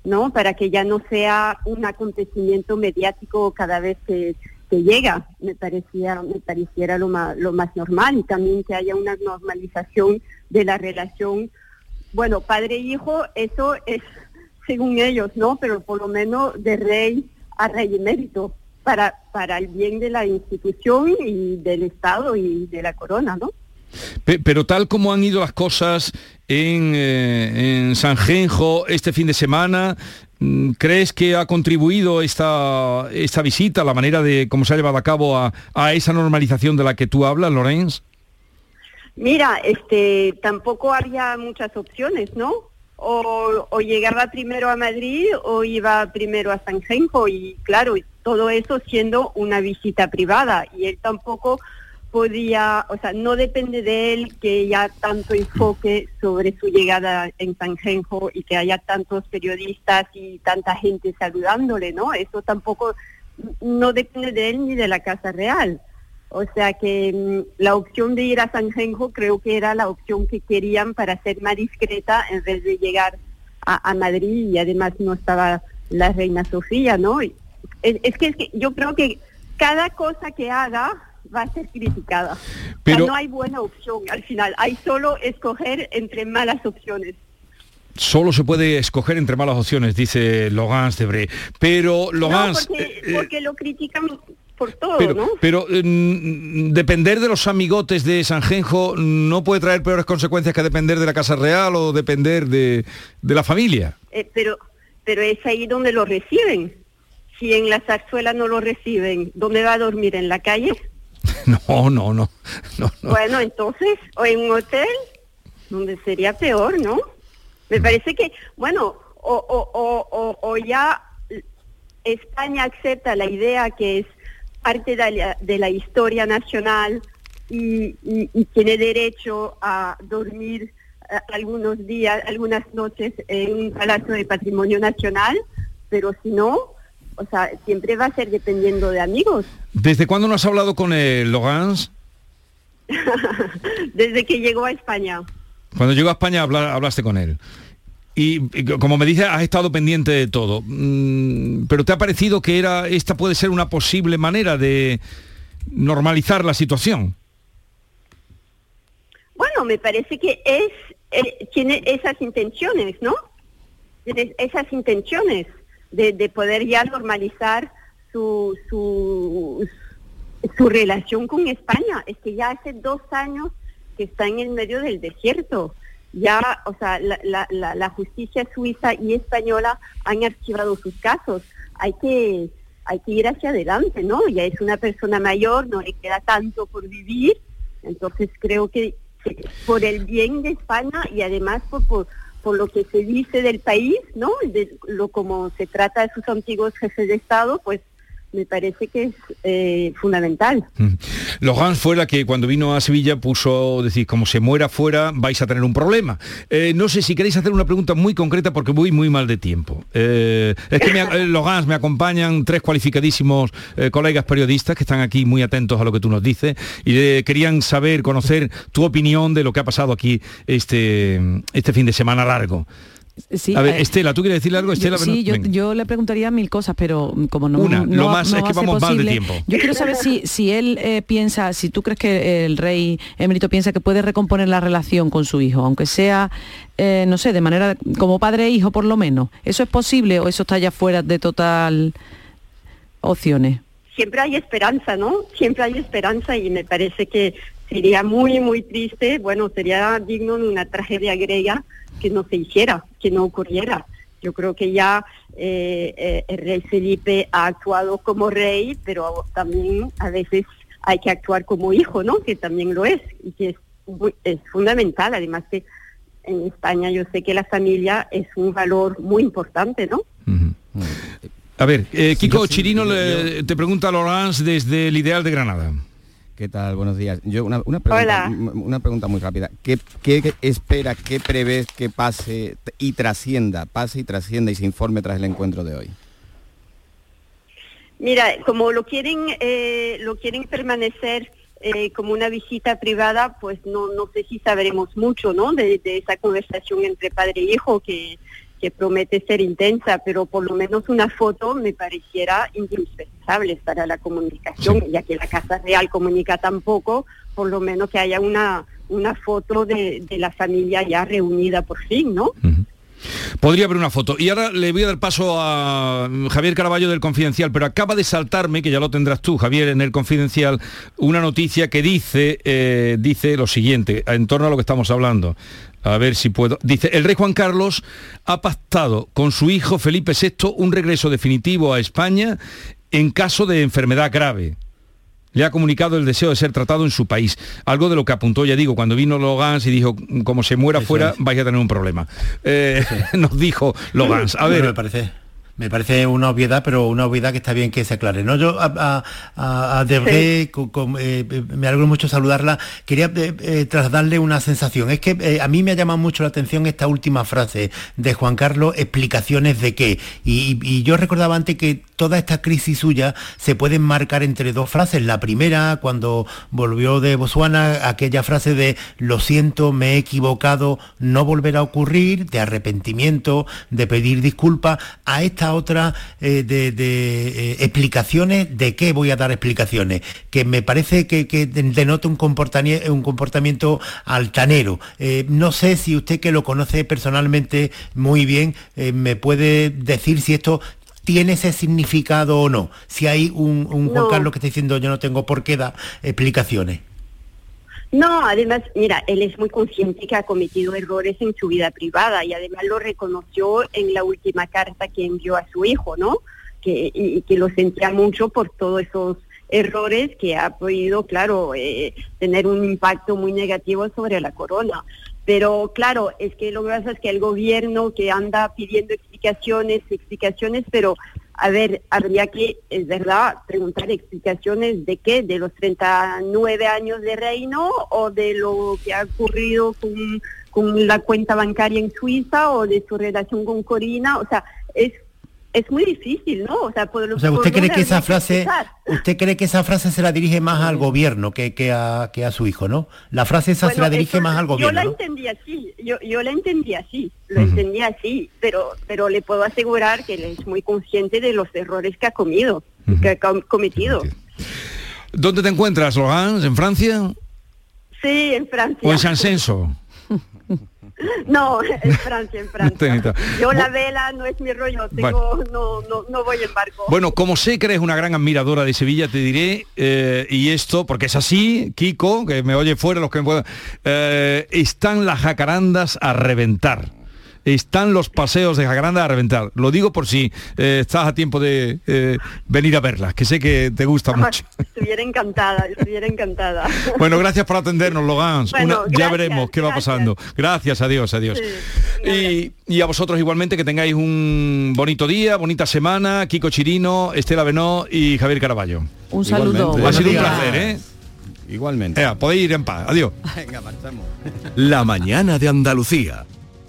¿no? Para que ya no sea un acontecimiento mediático cada vez que, que llega. Me parecía, me pareciera lo más, lo más normal y también que haya una normalización de la relación. Bueno, padre e hijo, eso es según ellos, ¿no? Pero por lo menos de rey a rey emérito para para el bien de la institución y del Estado y de la corona, ¿no? Pe- Pero tal como han ido las cosas en, eh, en este fin de semana, mm, ¿crees que ha contribuido esta, esta visita, la manera de cómo se ha llevado a cabo a, a esa normalización de la que tú hablas, Lorenz? Mira, este, tampoco había muchas opciones, ¿no? O, o llegaba primero a Madrid o iba primero a San Genjo y claro, todo eso siendo una visita privada y él tampoco podía, o sea, no depende de él que haya tanto enfoque sobre su llegada en San Genjo y que haya tantos periodistas y tanta gente saludándole, ¿no? Eso tampoco no depende de él ni de la Casa Real. O sea que mm, la opción de ir a San Genjo creo que era la opción que querían para ser más discreta en vez de llegar a, Madrid y además no estaba la reina Sofía, ¿no? Es que, es que yo creo que cada cosa que haga va a ser criticada. O sea, Pero- no hay buena opción al final, hay solo escoger entre malas opciones. Solo se puede escoger entre malas opciones, dice Lorenz Debré. Pero, No, Lorenz, porque, eh, eh, porque lo critican por todo, pero, ¿no? pero, eh, depender de los amigotes de San Genjo no puede traer peores consecuencias que depender de la Casa Real o depender de, de la familia. Eh, pero, pero es ahí donde lo reciben. Si en la zarzuela no lo reciben, ¿dónde va a dormir? ¿En la calle? No, no, no. Bueno, entonces, o en un hotel, donde sería peor, ¿no? Me parece que, bueno, o, o, o, o, o ya España acepta la idea que es parte de la, de la historia nacional y, y- y tiene derecho a dormir eh, algunos días, algunas noches en un palacio de patrimonio nacional, pero si no, o sea, siempre va a ser dependiendo de amigos. ¿Desde cuándo no has hablado con el Lorenz? Desde que llegó a España. Cuando llegó a España habla- hablaste con él. y, como me dice, has estado pendiente de todo. Mm, pero ¿te ha parecido que era esta puede ser una posible manera de normalizar la situación? Bueno, me parece que es eh, tiene esas intenciones, ¿no? Esas intenciones de, poder ya normalizar su, su, su relación con España. Es que ya hace dos años que está en el medio del desierto. Ya, o sea, la, la, la justicia suiza y española han archivado sus casos. Hay que, hay que ir hacia adelante, ¿no? Ya es una persona mayor, no le queda tanto por vivir. Entonces creo que por el bien de España y además por, por, por lo que se dice del país, ¿no? De lo como se trata de sus antiguos jefes de Estado, pues me parece que es eh, fundamental. Mm. Logan fue la que cuando vino a Sevilla puso, decir, como se muera fuera vais a tener un problema. Eh, no sé si queréis hacer una pregunta muy concreta porque voy muy mal de tiempo. Eh, es que me, Logans me acompañan tres cualificadísimos colegas periodistas que están aquí muy atentos a lo que tú nos dices y querían saber, conocer tu opinión de lo que ha pasado aquí este, este fin de semana largo a ver, eh, Estela, ¿tú quieres decirle algo? Estela, sí, yo, le preguntaría mil cosas, pero como no... Una, lo más es que vamos mal de tiempo. Yo quiero saber si, si él eh, piensa, si tú crees que el rey emérito piensa que puede recomponer la relación con su hijo, aunque sea, eh, no sé, de manera como padre e hijo por lo menos. ¿Eso es posible o eso está ya fuera de total opciones? Siempre hay esperanza, ¿no? Siempre hay esperanza y me parece que sería muy, muy triste, bueno, sería digno de una tragedia griega que no se hiciera, que no ocurriera. Yo creo que ya eh, eh, el rey Felipe ha actuado como rey, pero también a veces hay que actuar como hijo, ¿no? Que también lo es y que es, fundamental. Además que en España yo sé que la familia es un valor muy importante, ¿no? A ver, eh, Kiko Chirino te pregunta a Laurence desde el Ideal de Granada. ¿Qué tal? Buenos días. Yo una, pregunta, una pregunta muy rápida. ¿Qué, ¿Qué, espera, qué prevés que pase y trascienda, pase y trascienda y se informe tras el encuentro de hoy? Mira, como lo quieren, eh, lo quieren permanecer eh, como una visita privada, pues no, no sé si sabremos mucho, ¿no? De, de esa conversación entre padre e hijo que que promete ser intensa, pero por lo menos una foto me pareciera indispensable para la comunicación, ya que la Casa Real comunica tan poco, por lo menos que haya una, una foto de, la familia ya reunida por fin, ¿no? Podría haber una foto. Y ahora le voy a dar paso a Javier Caraballo del Confidencial, pero acaba de saltarme, que ya lo tendrás tú, Javier, en el Confidencial, una noticia que dice, eh, dice lo siguiente, en torno a lo que estamos hablando. A ver si puedo. Dice, el rey Juan Carlos ha pactado con su hijo Felipe VI un regreso definitivo a España en caso de enfermedad grave. Le ha comunicado el deseo de ser tratado en su país. Algo de lo que apuntó, ya digo, cuando vino Logans y dijo, como se muera fuera, vais a tener un problema. Eh, nos dijo Logans. A ver. me parece me parece una obviedad, pero una obviedad que está bien que se aclare. ¿no? Yo a, a, Debré, eh, me alegro mucho saludarla, quería eh, eh, trasladarle una sensación. Es que a mí me ha llamado mucho la atención esta última frase de Juan Carlos, explicaciones de qué. Y, yo recordaba antes que toda esta crisis suya se puede enmarcar entre dos frases. La primera, cuando volvió de Botswana, aquella frase de lo siento, me he equivocado, no volverá a ocurrir, de arrepentimiento, de pedir disculpas, a esta otra eh, de, eh, explicaciones, ¿de qué voy a dar explicaciones? Que me parece que, denota un comportamiento, un comportamiento altanero. Eh, no sé si usted que lo conoce personalmente muy bien me puede decir si esto tiene ese significado o no. Si hay un, Juan Carlos que está diciendo yo no tengo por qué dar explicaciones. No, además, mira, él es muy consciente que ha cometido errores en su vida privada y además lo reconoció en la última carta que envió a su hijo, ¿no? Que, y, que lo sentía mucho por todos esos errores que ha podido, claro, eh, tener un impacto muy negativo sobre la corona. Pero claro, es que lo que pasa es que el gobierno que anda pidiendo explicaciones, explicaciones, pero a ver, habría que, es verdad, preguntar explicaciones de qué, de los 39 años de reino o de lo que ha ocurrido con, con la cuenta bancaria en Suiza o de su relación con Corina. O sea, es es muy difícil, ¿no? O sea, por, o sea ¿usted cree que esa frase, usted cree que esa frase se la dirige más al gobierno que, que, a, que a su hijo, ¿no? La frase esa se la dirige más al gobierno. Yo la entendí así, yo, yo la entendí así, lo entendí así, pero, pero le puedo asegurar que él es muy consciente de los errores que ha comido, que ha cometido. ¿Dónde te encuentras, Logan? ¿En Francia? Sí, en Francia. ¿O en San Censo? No, en Francia, en Francia. Yo la vela no es mi rollo, tengo, no, no, no, voy en barco. Bueno, como sé que eres una gran admiradora de Sevilla, te diré, eh, y esto, porque es así, Kiko, que me oye fuera los que me puedan, eh, están las jacarandas a reventar están los paseos de Jacaranda a reventar. Lo digo por si eh, estás a tiempo de eh, venir a verlas, que sé que te gusta mucho. Estuviera encantada, estuviera encantada. Bueno, gracias por atendernos, Logans. ya veremos qué va pasando. Gracias, adiós, adiós. y, a vosotros igualmente que tengáis un bonito día, bonita semana. Kiko Chirino, Estela Benó y Javier Caraballo. Un saludo. Ha sido un placer, ¿eh? Igualmente. podéis ir en paz. Adiós. Venga, marchamos. La mañana de Andalucía.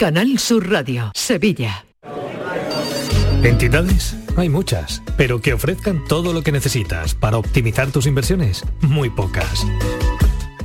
Canal Sur Radio, Sevilla. ¿Entidades? Hay muchas, pero que ofrezcan todo lo que necesitas para optimizar tus inversiones, muy pocas.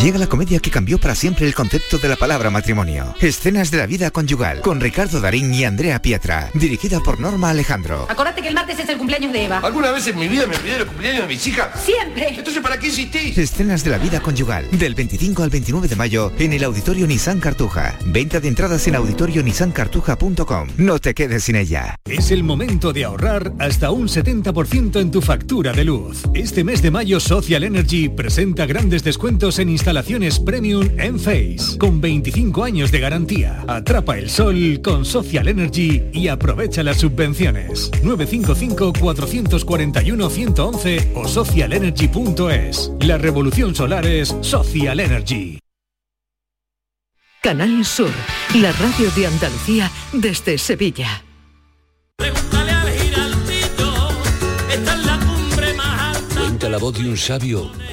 Llega la comedia que cambió para siempre el concepto de la palabra matrimonio. Escenas de la vida conyugal, con Ricardo Darín y Andrea Pietra, dirigida por Norma Alejandro. Acordate que el martes es el cumpleaños de Eva. ¿Alguna vez en mi vida me olvidé el cumpleaños de mis hijas? Siempre. Entonces, ¿para qué insistís? Escenas de la vida conyugal, del 25 al 29 de mayo en el Auditorio Nissan Cartuja. Venta de entradas en auditorionissancartuja.com. No te quedes sin ella. Es el momento de ahorrar hasta un 70% en tu factura de luz. Este mes de mayo Social Energy presenta grandes descuentos en instalaciones premium en Face, con 25 años de garantía. Atrapa el sol con Social Energy y aprovecha las subvenciones. 955-441-111 o socialenergy.es. La revolución solar es Social Energy. Canal Sur, la radio de Andalucía desde Sevilla. Cuenta la voz de un sabio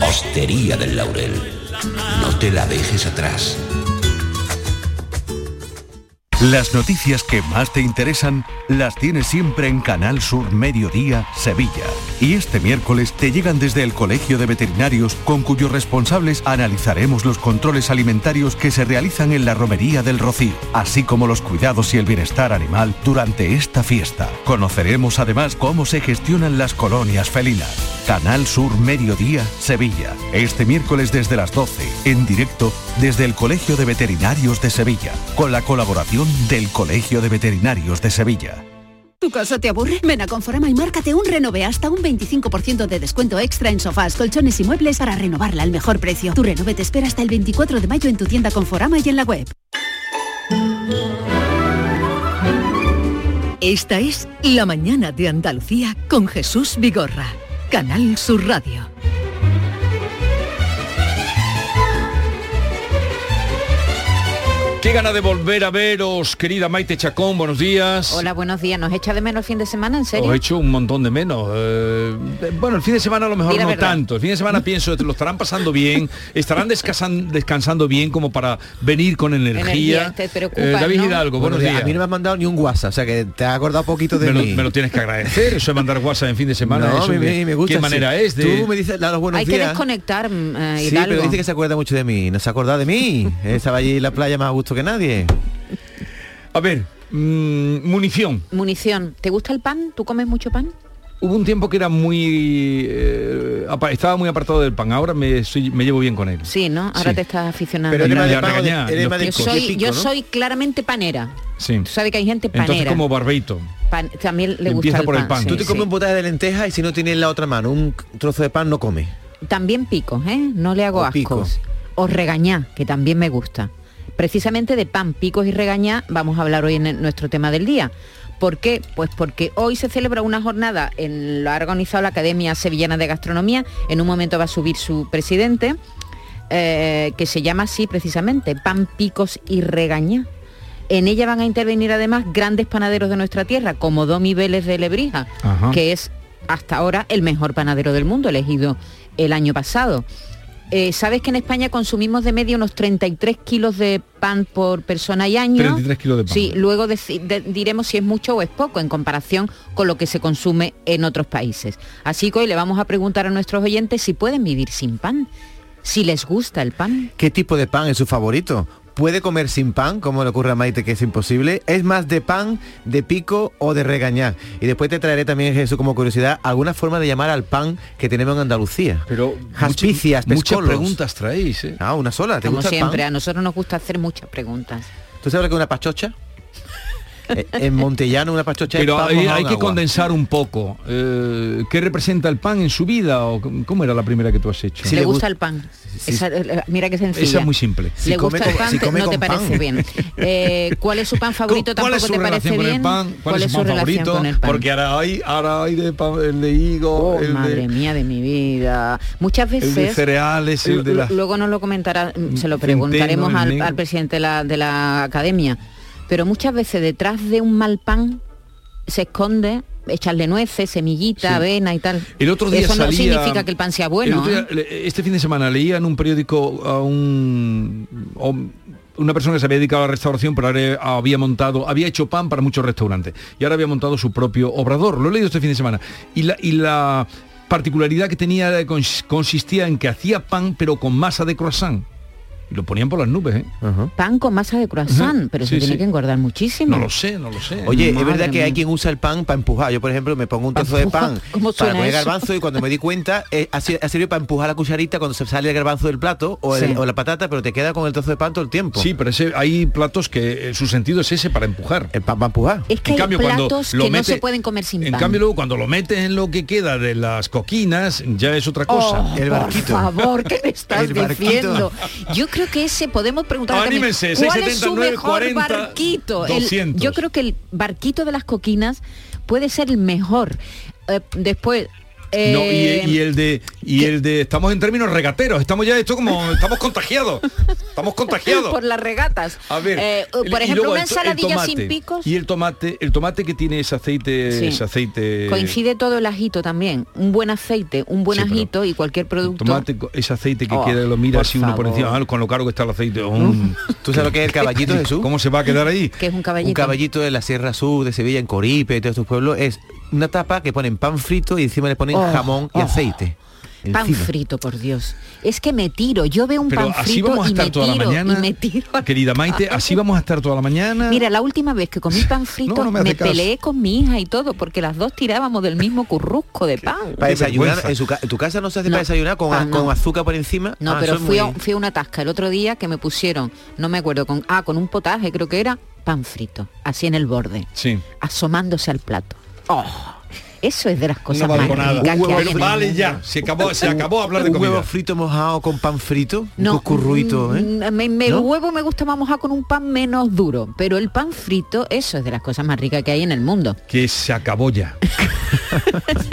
Hostería del Laurel, no te la dejes atrás. Las noticias que más te interesan las tienes siempre en Canal Sur Mediodía, Sevilla. Y este miércoles te llegan desde el Colegio de Veterinarios con cuyos responsables analizaremos los controles alimentarios que se realizan en la Romería del Rocío, así como los cuidados y el bienestar animal durante esta fiesta. Conoceremos además cómo se gestionan las colonias felinas. Canal Sur Mediodía, Sevilla. Este miércoles desde las 12, en directo desde el Colegio de Veterinarios de Sevilla, con la colaboración del Colegio de Veterinarios de Sevilla. ¿Tu casa te aburre? Ven a Conforama y márcate un renove hasta un 25% de descuento extra en sofás, colchones y muebles para renovarla al mejor precio. Tu renove te espera hasta el 24 de mayo en tu tienda Conforama y en la web. Esta es La Mañana de Andalucía con Jesús Vigorra. Canal Sur Radio. Qué gana de volver a veros, querida Maite Chacón, buenos días. Hola, buenos días. ¿Nos echa de menos el fin de semana, en serio? Os he hecho un montón de menos. Eh, bueno, el fin de semana a lo mejor no verdad. tanto. El fin de semana pienso, lo estarán pasando bien, estarán descansan- descansando bien como para venir con energía. Energía, te preocupa, Eh, David ¿no? Hidalgo, buenos días. A mí no me has mandado ni un WhatsApp, o sea que te has acordado poquito de me, mí. lo, me lo tienes que agradecer, eso de mandar WhatsApp en fin de semana. No, eso a mí qué- me gusta. ¿Qué sí. manera es de...? Tú me dices la- los buenos Hay que días. desconectar, mm, eh, Sí, pero dice que se acuerda mucho de mí. No se acuerda de mí. Estaba allí en la playa más a gusto que nadie. A ver, mm, munición. Munición. ¿Te gusta el pan? ¿Tú comes mucho pan? Hubo un tiempo que era muy... eh, estaba muy apartado del pan, ahora me, soy- me llevo bien con él. Sí, ¿no? Ahora Sí. te estás aficionando. Pero de pan de- yo soy, de pico, yo ¿no? soy claramente panera. Sí. Tú sabes que hay gente panera. Entonces como barbeito. Pan- también le gusta Empieza el por el pan. pan. sí, Tú te comes sí. un potaje de lenteja y si no tienes en la otra mano un trozo de pan no comes. También picos, ¿eh? No le hago O ascos. picos. O regañá, que también me gusta. Precisamente de pan, picos y regañá vamos a hablar hoy en nuestro tema del día. ¿Por qué? Pues porque hoy se celebra una jornada, en, lo ha organizado la Academia Sevillana de Gastronomía, en un momento va a subir su presidente, eh, que se llama así precisamente, pan, picos y regañá. En ella van a intervenir además grandes panaderos de nuestra tierra, como Domi Vélez de Lebrija, Ajá. que es hasta ahora el mejor panadero del mundo, elegido el año pasado. Eh, ¿Sabes que en España consumimos de media unos 33 kilos de pan por persona y año? 33 kilos de pan. Sí, luego de- diremos si es mucho o es poco en comparación con lo que se consume en otros países. Así que hoy le vamos a preguntar a nuestros oyentes si pueden vivir sin pan, si les gusta el pan. ¿Qué tipo de pan es su favorito? ¿Puede comer sin pan, como le ocurre a Maite que es imposible? ¿Es más de pan, de pico o de regañar? Y después te traeré también, Jesús, como curiosidad, alguna forma de llamar al pan que tenemos en Andalucía. Pero Jaspicias, muchas preguntas traéis, ¿eh? Ah, una sola. ¿Te Como gusta el siempre, pan? a nosotros nos gusta hacer muchas preguntas. ¿Tú sabes lo que es una pachocha? Eh, en Montellano una pachocha Pero hay, que agua. condensar un poco. Eh, ¿Qué representa el pan en su vida? ¿O ¿Cómo era la primera que tú has hecho? le, gusta el pan. Esa- eh, mira qué sencilla. Esa es muy simple. le gusta el pan, si come no te parece bien. Eh, ¿Cuál es su pan favorito? ¿Cuál es Tampoco su te parece relación con bien. el pan? ¿Cuál, es su pan favorito? con el pan? Porque ahora hay, ahora hay de, pan- el de higo, Oh, el madre de... mía de mi vida. Muchas el de veces... cereales, el de Luego nos lo comentará, se lo preguntaremos al, presidente de la, de la academia. Pero muchas veces detrás de un mal pan se esconde echarle nueces, semillita, Sí. avena y tal. El otro día Eso no salía- significa que el pan sea bueno. día, ¿eh? Este fin de semana leía en un periódico a un, a un- una persona que se había dedicado a la restauración, pero ahora había montado, había hecho pan para muchos restaurantes y ahora había montado su propio obrador. Lo he leído este fin de semana. Y la, y la particularidad que tenía consistía en que hacía pan pero con masa de croissant. Y lo ponían por las nubes, ¿eh? Pan con masa de croissant, Ajá. pero Sí, se tiene sí. que engordar muchísimo. No lo sé, no lo sé. Oye, es verdad que hay quien usa el pan para empujar. Yo, por ejemplo, me pongo un trozo de pan ¿Cómo para poner eso? garbanzo y cuando me di cuenta, eh, ha servido para empujar la cucharita cuando se sale el garbanzo del plato o, el- Sí. o la patata, pero te queda con el trozo de pan todo el tiempo. Sí, pero ese- hay platos que eh, su sentido es ese para empujar. El pan para empujar. Es que En hay cambio, cuando platos que lo no se pueden comer sin En pan. cambio, luego cuando lo metes en lo que queda de las coquinas, ya es otra cosa. Oh, Por favor, ¿qué me estás El barquito. diciendo? Yo creo que ese podemos preguntar también, Anímense, ¿cuál es su 679, mejor 40, barquito? El- 200. yo creo que el barquito de las coquinas puede ser el mejor. Eh, después No, y, Eh, y el de y el de estamos en términos regateros, estamos ya esto como estamos contagiados. Estamos contagiados. Por las regatas. A ver, Eh, por ejemplo, luego una ensaladilla tomate. sin picos. Y el tomate, el tomate que tiene ese aceite, Sí. ese aceite Coincide todo el ajito también. Un buen aceite, un buen Sí, ajito y cualquier producto. tomate, ese aceite que Oh, queda, lo mira así uno por favor. encima, ah, con lo caro que está el aceite. oh. ¿Tú sabes lo que es el caballito, Jesús? ¿Cómo se va a quedar ahí? Que es un caballito. Un caballito de la Sierra Sur, de Sevilla, en Coripe, y todos estos pueblos, es una tapa que ponen pan frito y encima le ponen Oh, jamón y oh. aceite. Pan Encima. frito, por Dios. Es que me tiro. Yo veo un Pero pan así frito vamos a y estar me toda la tiro mañana. y me tiro. Querida Maite, así vamos a estar toda la mañana. Mira, la última vez que comí pan frito no me peleé con mi hija y todo, porque las dos tirábamos del mismo currusco de pan. Para desayunar, en, su en tu casa no se hace No, para desayunar con, pan no. con azúcar por encima. No, Ah, pero fui, a, fui a una tasca el otro día que me pusieron, no me acuerdo, con ah, con un potaje creo que era, pan frito, así en el borde, Sí. asomándose al plato. Oh, eso es de las cosas No vale más con nada. ricas que hay vale ya, se acabó, se acabó hablar de comida. huevo frito mojado con pan frito, No, un cuscurruito, ¿eh? mm, me- me- huevo me gusta más mojado con un pan menos duro, pero el pan frito, eso es de las cosas más ricas que hay en el mundo. Que se acabó ya.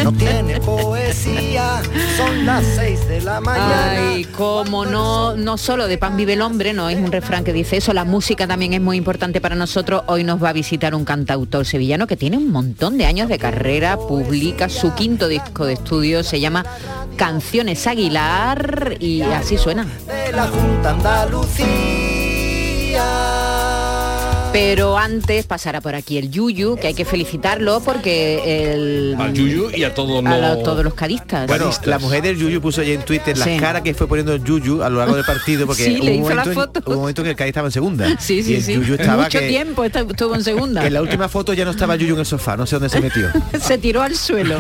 No tiene poesía, son las seis de la mañana. Ay, como no, no solo de pan vive el hombre, no es un refrán que dice eso, la música también es muy importante para nosotros. Hoy nos va a visitar un cantautor sevillano que tiene un montón de años de carrera, publica su quinto disco de estudio, se llama Canciones Aguilar y así suena. Pero antes pasará por aquí el Yuyu, que hay que felicitarlo porque el... Al Yuyu y a todos a la- los... todos los cadistas. Bueno, la mujer del Yuyu puso ayer en Twitter Sí. la cara que fue poniendo el Yuyu a lo largo del partido porque Sí, hubo le un momento en- foto. hubo un momento en que el Cádiz estaba en segunda. Sí, sí, y el sí. Yuyu estaba Mucho que, tiempo estuvo en segunda. que en la última foto ya no estaba Yuyu en el sofá, no sé dónde se metió. se tiró al suelo.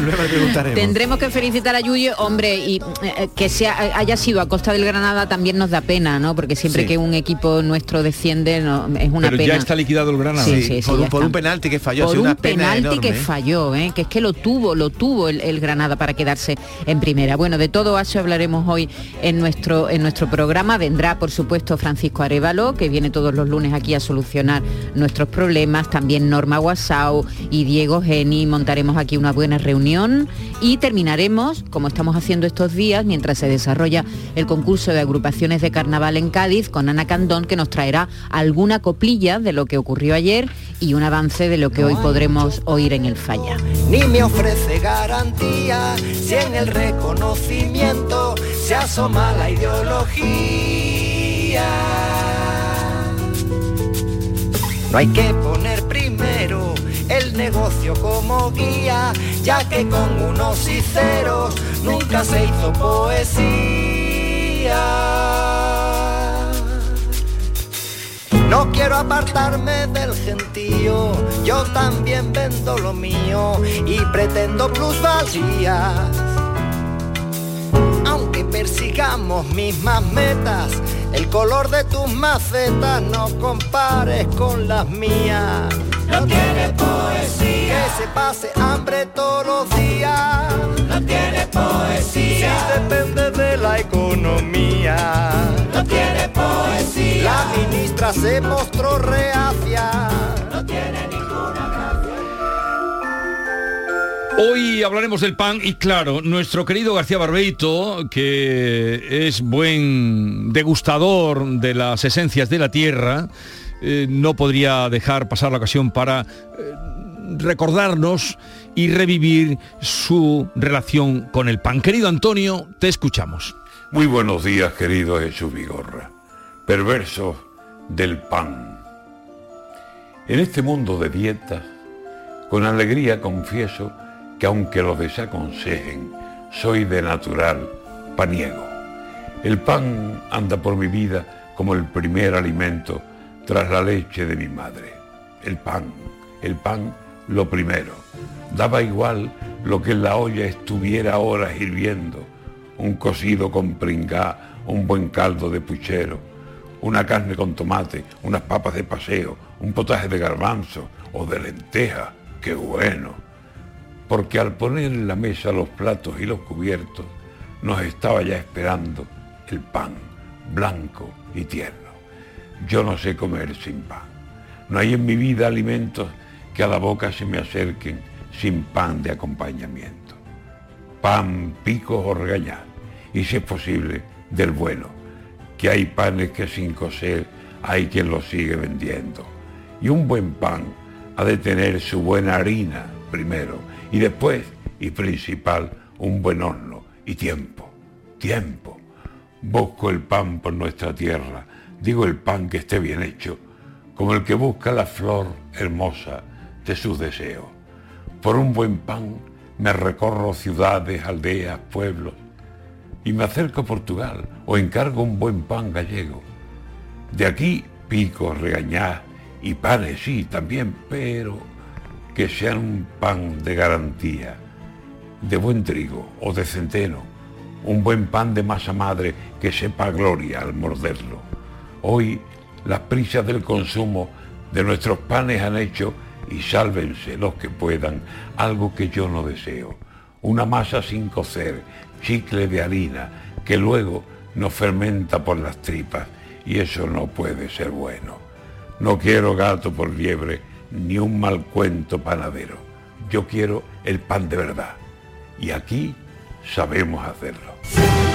Tendremos que felicitar a Yuyu, hombre, y eh, que sea, haya sido a costa del Granada también nos da pena, ¿no? Porque siempre Sí. que un equipo nuestro desciende no, es una Pero pena. ya está liquidado el Granada. Sí, sí, sí, por, un, por un penalti que falló, por un una pena penalti enorme, que ¿eh? falló, ¿eh? que es que lo tuvo, lo tuvo el, el Granada para quedarse en primera. Bueno, de todo eso hablaremos hoy en nuestro, en nuestro programa. Vendrá, por supuesto, Francisco Arevalo, que viene todos los lunes aquí a solucionar nuestros problemas. También Norma Guasau y Diego Geni. Montaremos aquí una buena reunión y terminaremos, como estamos haciendo estos días, mientras se desarrolla el concurso de agrupaciones de carnaval en Cádiz, con Ana Candón, que nos traerá alguna coplilla de lo que ocurrió ayer y un avance de lo que hoy podremos oír en el falla. Ni me ofrece garantía si en el reconocimiento se asoma la ideología. No hay que poner primero el negocio como guía, ya que con unos y ceros nunca se hizo poesía. No quiero apartarme del gentío, yo también vendo lo mío y pretendo plusvalías. Aunque persigamos mismas metas, el color de tus macetas no compares con las mías. No tiene poesía. Que se pase hambre todos los días. No tiene poesía. Si depende de la economía. No tiene poesía. La ministra se mostró reacia. No tiene ninguna gracia. Hoy hablaremos del pan y claro, nuestro querido García Barbeito, que es buen degustador de las esencias de la tierra, eh, no podría dejar pasar la ocasión para eh, recordarnos y revivir su relación con el pan. Querido Antonio, te escuchamos. Muy buenos días, querido Jesús Vigorra, perverso del pan. En este mundo de dietas, con alegría confieso que aunque lo desaconsejen, soy de natural paniego. El pan anda por mi vida como el primer alimento tras la leche de mi madre. El pan, el pan lo primero. Daba igual lo que en la olla estuviera horas hirviendo, un cocido con pringá, un buen caldo de puchero, una carne con tomate, unas papas de paseo, un potaje de garbanzo o de lenteja, qué bueno. Porque al poner en la mesa los platos y los cubiertos, nos estaba ya esperando el pan, blanco y tierno. Yo no sé comer sin pan. No hay en mi vida alimentos que a la boca se me acerquen sin pan de acompañamiento. pan, picos o regañar. Y si es posible, del bueno, que hay panes que sin coser hay quien los sigue vendiendo. Y un buen pan ha de tener su buena harina primero y después, y principal, un buen horno y tiempo, tiempo. Busco el pan por nuestra tierra, digo el pan que esté bien hecho, como el que busca la flor hermosa de sus deseos. Por un buen pan me recorro ciudades, aldeas, pueblos, y me acerco a Portugal o encargo un buen pan gallego. De aquí pico, regañá y panes sí también, pero que sean un pan de garantía, de buen trigo o de centeno, un buen pan de masa madre que sepa gloria al morderlo. Hoy las prisas del consumo de nuestros panes han hecho, y sálvense los que puedan, algo que yo no deseo, una masa sin cocer, chicle de harina, que luego nos fermenta por las tripas, y eso no puede ser bueno. No quiero gato por liebre, ni un mal cuento panadero. Yo quiero el pan de verdad. Y aquí sabemos hacerlo.